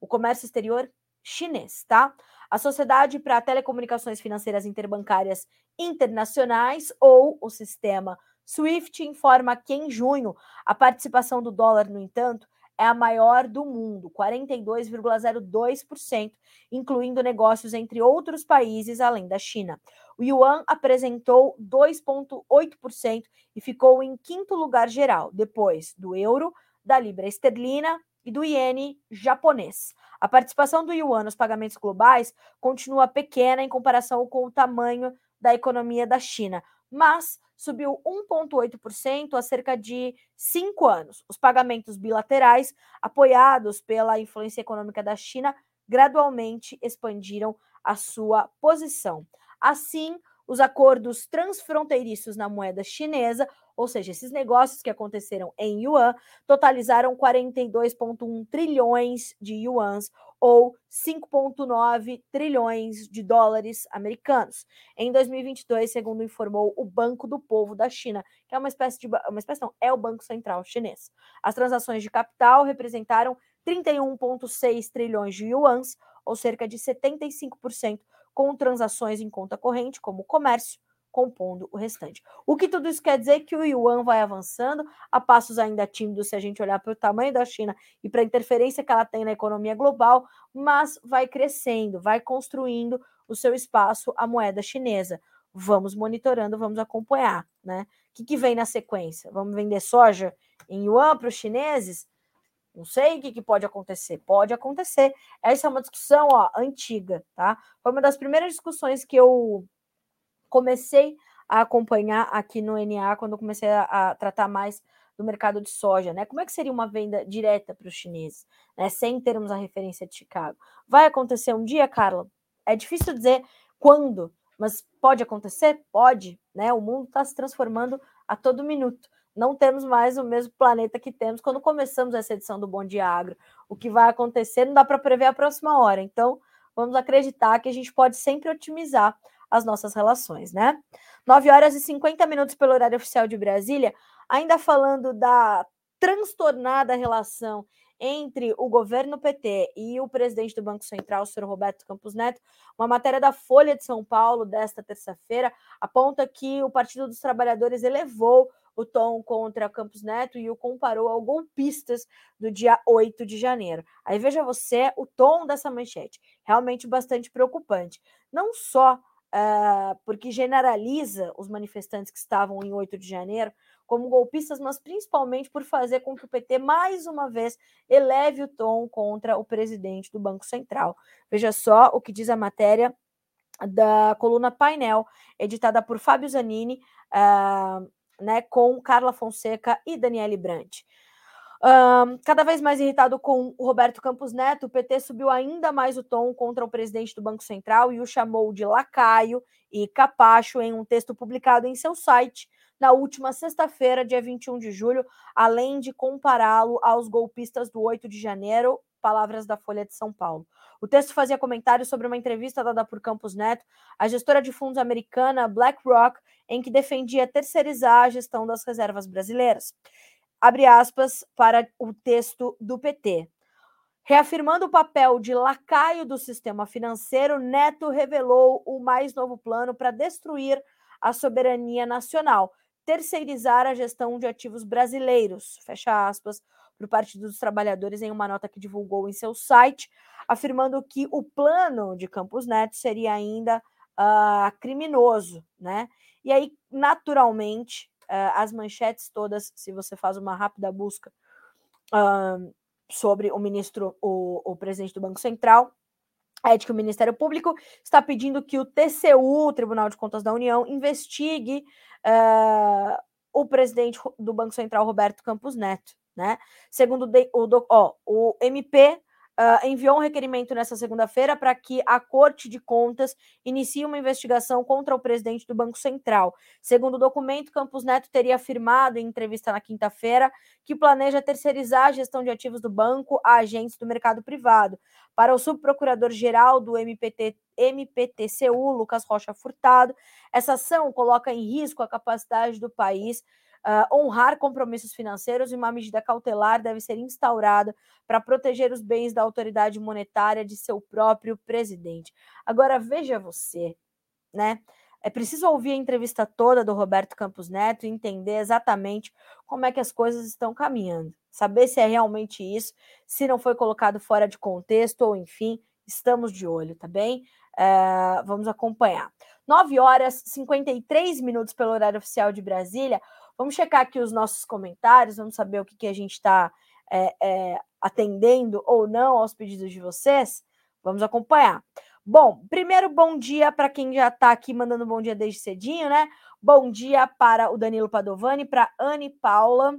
o comércio exterior chinês, tá? A Sociedade para Telecomunicações Financeiras Interbancárias Internacionais, ou o sistema SWIFT, informa que em junho a participação do dólar, no entanto, é a maior do mundo, 42,02%, incluindo negócios entre outros países além da China. O yuan apresentou 2,8% e ficou em quinto lugar geral, depois do euro, da libra esterlina e do iene japonês. A participação do yuan nos pagamentos globais continua pequena em comparação com o tamanho da economia da China, mas subiu 1,8% há cerca de cinco anos. Os pagamentos bilaterais, apoiados pela influência econômica da China, gradualmente expandiram a sua posição. Assim, os acordos transfronteiriços na moeda chinesa, ou seja, esses negócios que aconteceram em yuan, totalizaram 42,1 trilhões de yuans, ou 5,9 trilhões de dólares americanos. Em 2022, segundo informou o Banco do Povo da China, que é uma espécie de uma espécie não, é o Banco Central chinês. As transações de capital representaram 31,6 trilhões de yuans, ou cerca de 75%, com transações em conta corrente, como comércio, compondo o restante. O que tudo isso quer dizer? Que o yuan vai avançando a passos ainda tímidos se a gente olhar para o tamanho da China e para a interferência que ela tem na economia global, mas vai crescendo, vai construindo o seu espaço a moeda chinesa. Vamos monitorando, vamos acompanhar, né? O que, que vem na sequência? Vamos vender soja em yuan para os chineses? Não sei o que, que, pode acontecer. Pode acontecer. Essa é uma discussão ó, antiga, tá? Foi uma das primeiras discussões que eu comecei a acompanhar aqui no NA quando comecei a, a tratar mais do mercado de soja, né? Como é que seria uma venda direta para os chineses, né? Sem termos a referência de Chicago. Vai acontecer um dia, Carla? É difícil dizer quando, mas pode acontecer? Pode, né? O mundo está se transformando a todo minuto. Não temos mais o mesmo planeta que temos quando começamos essa edição do Bom Dia Agro. O que vai acontecer não dá para prever a próxima hora. Então, vamos acreditar que a gente pode sempre otimizar as nossas relações, né? 9 horas e 50 minutos pelo horário oficial de Brasília, ainda falando da transtornada relação entre o governo PT e o presidente do Banco Central, o senhor Roberto Campos Neto, uma matéria da Folha de São Paulo desta terça-feira aponta que o Partido dos Trabalhadores elevou o tom contra Campos Neto e o comparou ao golpistas do dia 8 de janeiro. Aí veja você o tom dessa manchete, realmente bastante preocupante. Não só uh, porque generaliza os manifestantes que estavam em 8 de janeiro como golpistas, mas principalmente por fazer com que o PT, mais uma vez, eleve o tom contra o presidente do Banco Central. Veja só o que diz a matéria da coluna Painel, editada por Fábio Zanini, uh, né, com Carla Fonseca e Daniele Brandt. Um, cada vez mais irritado com o Roberto Campos Neto, o PT subiu ainda mais o tom contra o presidente do Banco Central e o chamou de lacaio e capacho em um texto publicado em seu site na última sexta-feira, dia 21 de julho, além de compará-lo aos golpistas do 8 de janeiro, palavras da Folha de São Paulo. O texto fazia comentários sobre uma entrevista dada por Campos Neto à gestora de fundos americana BlackRock, em que defendia terceirizar a gestão das reservas brasileiras abre aspas, para o texto do PT. Reafirmando o papel de lacaio do sistema financeiro, Neto revelou o mais novo plano para destruir a soberania nacional, terceirizar a gestão de ativos brasileiros, fecha aspas, para o Partido dos Trabalhadores em uma nota que divulgou em seu site, afirmando que o plano de Campos Neto seria ainda uh, criminoso, né? E aí, naturalmente, uh, as manchetes todas, se você faz uma rápida busca uh, sobre o ministro, o, o presidente do Banco Central, é de que o Ministério Público está pedindo que o TCU, o Tribunal de Contas da União, investigue uh, o presidente do Banco Central, Roberto Campos Neto. Né? Segundo o, ó, o MP uh, enviou um requerimento nessa segunda-feira para que a Corte de Contas inicie uma investigação contra o presidente do Banco Central. Segundo o documento, Campos Neto teria afirmado em entrevista na quinta-feira que planeja terceirizar a gestão de ativos do banco a agentes do mercado privado. Para o subprocurador-geral do MPT, MPTCU, Lucas Rocha Furtado, essa ação coloca em risco a capacidade do país Uh, honrar compromissos financeiros e uma medida cautelar deve ser instaurada para proteger os bens da autoridade monetária de seu próprio presidente. Agora, veja você, né? É preciso ouvir a entrevista toda do Roberto Campos Neto e entender exatamente como é que as coisas estão caminhando. Saber se é realmente isso, se não foi colocado fora de contexto, ou enfim, estamos de olho, tá bem? Uh, vamos acompanhar. 9 horas e 53 minutos pelo horário oficial de Brasília. Vamos checar aqui os nossos comentários, vamos saber o que, que a gente está é, é, atendendo ou não aos pedidos de vocês? Vamos acompanhar. Bom, primeiro bom dia para quem já está aqui mandando bom dia desde cedinho, né? Bom dia para o Danilo Padovani, para Anne Paula.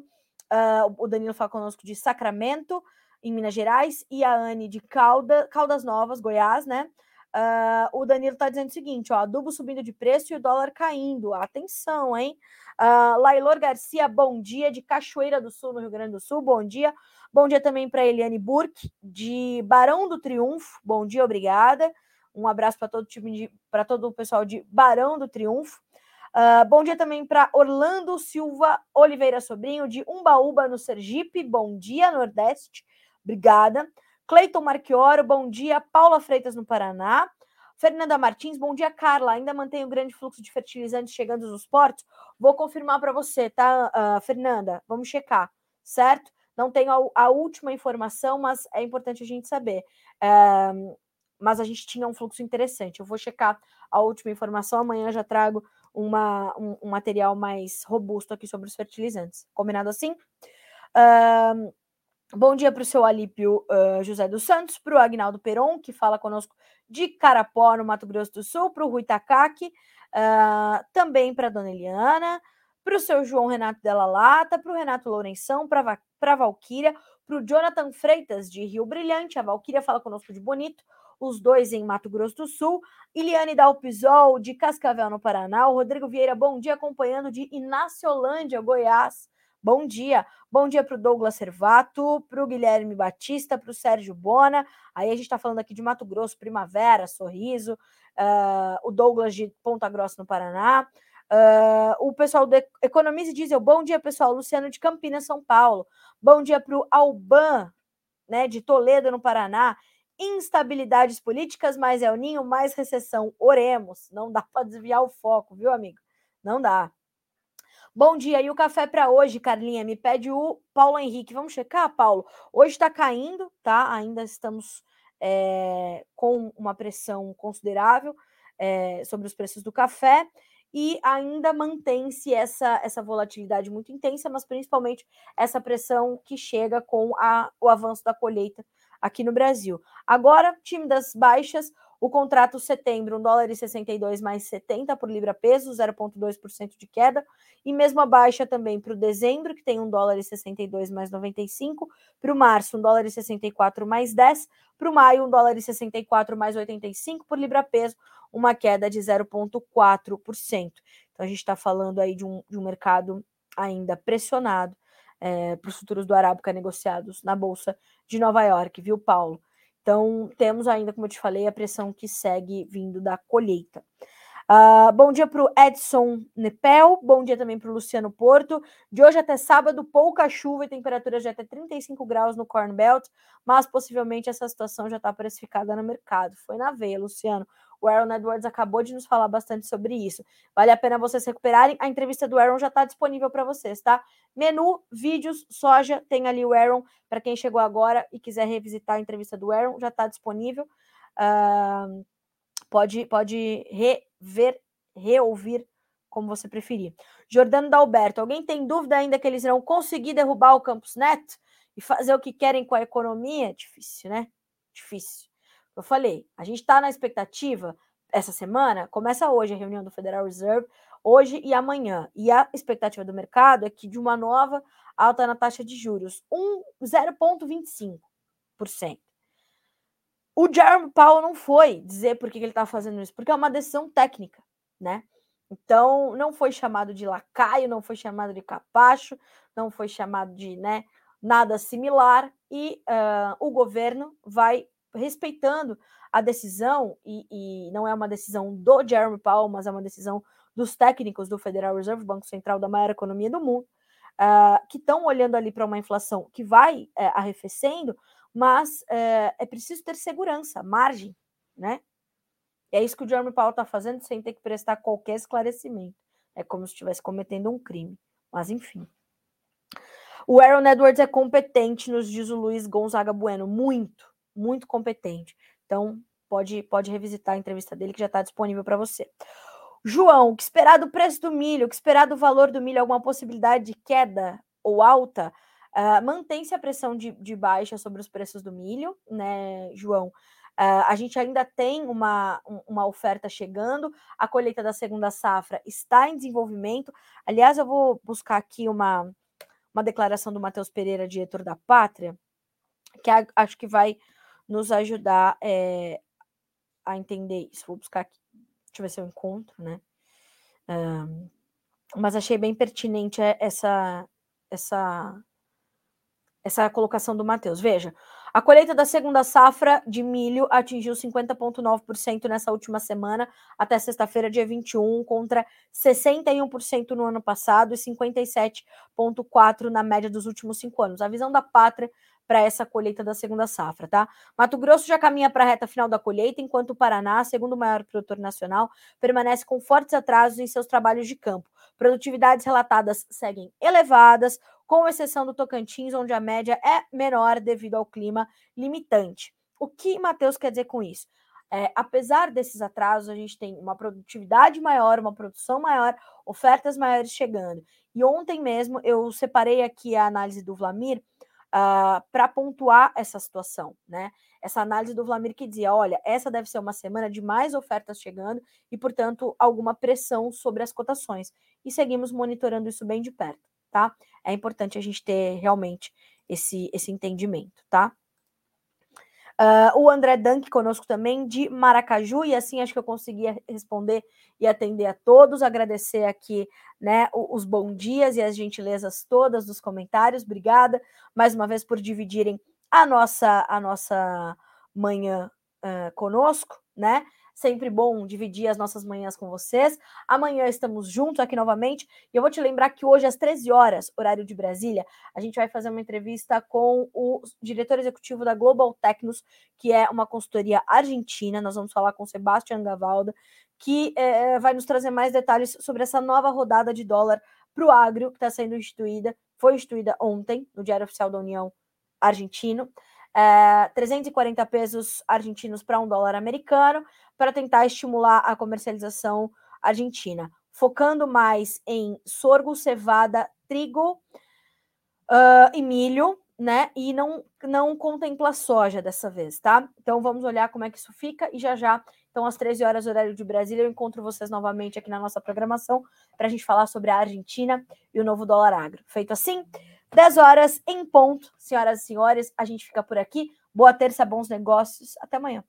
Uh, o Danilo fala conosco de Sacramento, em Minas Gerais, e a Anne de Calda, Caldas Novas, Goiás, né? Uh, o Danilo está dizendo o seguinte: ó, adubo subindo de preço e o dólar caindo. Atenção, hein? Uh, Lailor Garcia, bom dia, de Cachoeira do Sul, no Rio Grande do Sul, bom dia. Bom dia também para Eliane Burke, de Barão do Triunfo, bom dia, obrigada. Um abraço para todo o time para todo o pessoal de Barão do Triunfo. Uh, bom dia também para Orlando Silva Oliveira Sobrinho, de Umbaúba, no Sergipe. Bom dia, Nordeste. Obrigada. Cleiton Marchioro, bom dia. Paula Freitas, no Paraná. Fernanda Martins, bom dia, Carla. Ainda mantém o grande fluxo de fertilizantes chegando nos portos? Vou confirmar para você, tá, uh, Fernanda? Vamos checar, certo? Não tenho a, a, última informação, mas é importante a gente saber. Uh, mas a gente tinha um fluxo interessante. Eu vou checar a última informação. Amanhã já trago uma, um, um material mais robusto aqui sobre os fertilizantes. Combinado assim? Uh, bom dia para o seu Alípio uh, José dos Santos, para o Agnaldo Peron, que fala conosco de Carapó, no Mato Grosso do Sul, para o Rui Takaki, uh, também para a dona Eliana, para o seu João Renato Della Lata, para o Renato Lourenção, para a Valquíria, para o Jonathan Freitas, de Rio Brilhante, a Valquíria fala conosco de Bonito, os dois em Mato Grosso do Sul, Iliane Dalpisol, de Cascavel, no Paraná, o Rodrigo Vieira, bom dia, acompanhando de Inaciolândia, Goiás, Bom dia. Bom dia para o Douglas Servato, para o Guilherme Batista, para o Sérgio Bona. Aí a gente está falando aqui de Mato Grosso, Primavera, Sorriso, uh, o Douglas de Ponta Grossa, no Paraná. Uh, o pessoal do Economize Diesel, bom dia, pessoal. Luciano de Campinas, São Paulo. Bom dia para o Alban, né, de Toledo, no Paraná. Instabilidades políticas, mais El Ninho, mais recessão. Oremos. Não dá para desviar o foco, viu, amigo? Não dá. Bom dia, e o café para hoje, Carlinha? Me pede o Paulo Henrique. Vamos checar, Paulo? Hoje está caindo, tá? Ainda estamos é, com uma pressão considerável é, sobre os preços do café e ainda mantém-se essa, essa volatilidade muito intensa, mas principalmente essa pressão que chega com a, o avanço da colheita aqui no Brasil. Agora, time das baixas, o contrato setembro, 1 dólar e 62 mais 70 por libra peso, 0,2% de queda. E mesmo a baixa também para o dezembro, que tem 1 dólar e 62 mais 95. Para o março, 1 dólar e 64 mais 10. Para o maio, 1 dólar e 64 mais 85 por libra peso, uma queda de 0,4%. Então a gente está falando aí de um, de um mercado ainda pressionado é, para os futuros do Arábica negociados na Bolsa de Nova York, viu, Paulo? Então, temos ainda, como eu te falei, a pressão que segue vindo da colheita. Uh, bom dia para o Edson Nepel, bom dia também para o Luciano Porto. De hoje até sábado, pouca chuva e temperatura de até 35 graus no Corn Belt, mas possivelmente essa situação já está precificada no mercado. Foi na veia, Luciano. O Aaron Edwards acabou de nos falar bastante sobre isso. Vale a pena vocês recuperarem. A entrevista do Aaron já está disponível para vocês, tá? Menu, vídeos, soja, tem ali o Aaron. Para quem chegou agora e quiser revisitar a entrevista do Aaron, já está disponível. Uh, pode, pode rever, reouvir como você preferir. Jordano Dalberto, alguém tem dúvida ainda que eles irão conseguir derrubar o Campus Neto e fazer o que querem com a economia? Difícil, né? Difícil. Eu falei, a gente está na expectativa essa semana, começa hoje a reunião do Federal Reserve, hoje e amanhã. E a expectativa do mercado é que de uma nova alta na taxa de juros, um 0,25%. O Jerome Powell não foi dizer por que ele está fazendo isso, porque é uma decisão técnica, né? Então, não foi chamado de lacaio, não foi chamado de capacho, não foi chamado de né, nada similar, e uh, o governo vai respeitando a decisão, e, e, não é uma decisão do Jeremy Powell, mas é uma decisão dos técnicos do Federal Reserve, Banco Central da maior economia do mundo, uh, que estão olhando ali para uma inflação que vai uh, arrefecendo, mas uh, é preciso ter segurança, margem, né? E é isso que o Jeremy Powell está fazendo sem ter que prestar qualquer esclarecimento. É como se estivesse cometendo um crime. Mas enfim. O Aaron Edwards é competente, nos diz o Luiz Gonzaga Bueno. Muito muito competente. Então, pode, pode revisitar a entrevista dele que já está disponível para você. João, que esperar do preço do milho? Que esperar do valor do milho? Alguma possibilidade de queda ou alta? Uh, Mantém-se a pressão de, de, baixa sobre os preços do milho, né, João? Uh, a gente ainda tem uma, uma oferta chegando, a colheita da segunda safra está em desenvolvimento. Aliás, eu vou buscar aqui uma, uma declaração do Matheus Pereira, diretor da Pátria, que a, acho que vai nos ajudar é, a entender isso. Vou buscar aqui, deixa eu ver se eu encontro, né? Um, mas achei bem pertinente essa, essa, essa colocação do Matheus. Veja, a colheita da segunda safra de milho atingiu 50,9% nessa última semana, até sexta-feira, dia 21, contra 61% no ano passado e 57,4% na média dos últimos cinco anos. A visão da pátria para essa colheita da segunda safra, tá? Mato Grosso já caminha para a reta final da colheita, enquanto o Paraná, segundo maior produtor nacional, permanece com fortes atrasos em seus trabalhos de campo. Produtividades relatadas seguem elevadas, com exceção do Tocantins, onde a média é menor devido ao clima limitante. O que Matheus quer dizer com isso? É, apesar desses atrasos, a gente tem uma produtividade maior, uma produção maior, ofertas maiores chegando. E ontem mesmo eu separei aqui a análise do Vlamir uh, ah, para pontuar essa situação, né? Essa análise do Vlamir que dizia: olha, essa deve ser uma semana de mais ofertas chegando e, portanto, alguma pressão sobre as cotações. E seguimos monitorando isso bem de perto tá? É importante a gente ter realmente esse, esse entendimento, tá? Uh, o André Dank conosco também, de Maracaju, e assim acho que eu consegui responder e atender a todos, agradecer aqui né, os bons dias e as gentilezas todas dos comentários, obrigada mais uma vez por dividirem a nossa, a nossa manhã uh, conosco, né? Sempre bom dividir as nossas manhãs com vocês. Amanhã estamos juntos aqui novamente. E eu vou te lembrar que hoje, às 13 horas, horário de Brasília, a gente vai fazer uma entrevista com o diretor executivo da Global Tecnos, que é uma consultoria argentina. Nós vamos falar com Sebastião Gavalda, que é, vai nos trazer mais detalhes sobre essa nova rodada de dólar para o agro que está sendo instituída. Foi instituída ontem, no Diário Oficial da União Argentino. É, 340 pesos argentinos para um dólar americano para tentar estimular a comercialização argentina, focando mais em sorgo, cevada, trigo uh, e milho, né? E não, não contempla soja dessa vez, tá? Então vamos olhar como é que isso fica e já já, então às 13 horas, horário de Brasília, eu encontro vocês novamente aqui na nossa programação para a gente falar sobre a Argentina e o novo dólar agro. Feito assim, 10 horas em ponto, senhoras e senhores, a gente fica por aqui. Boa terça, bons negócios. Até amanhã.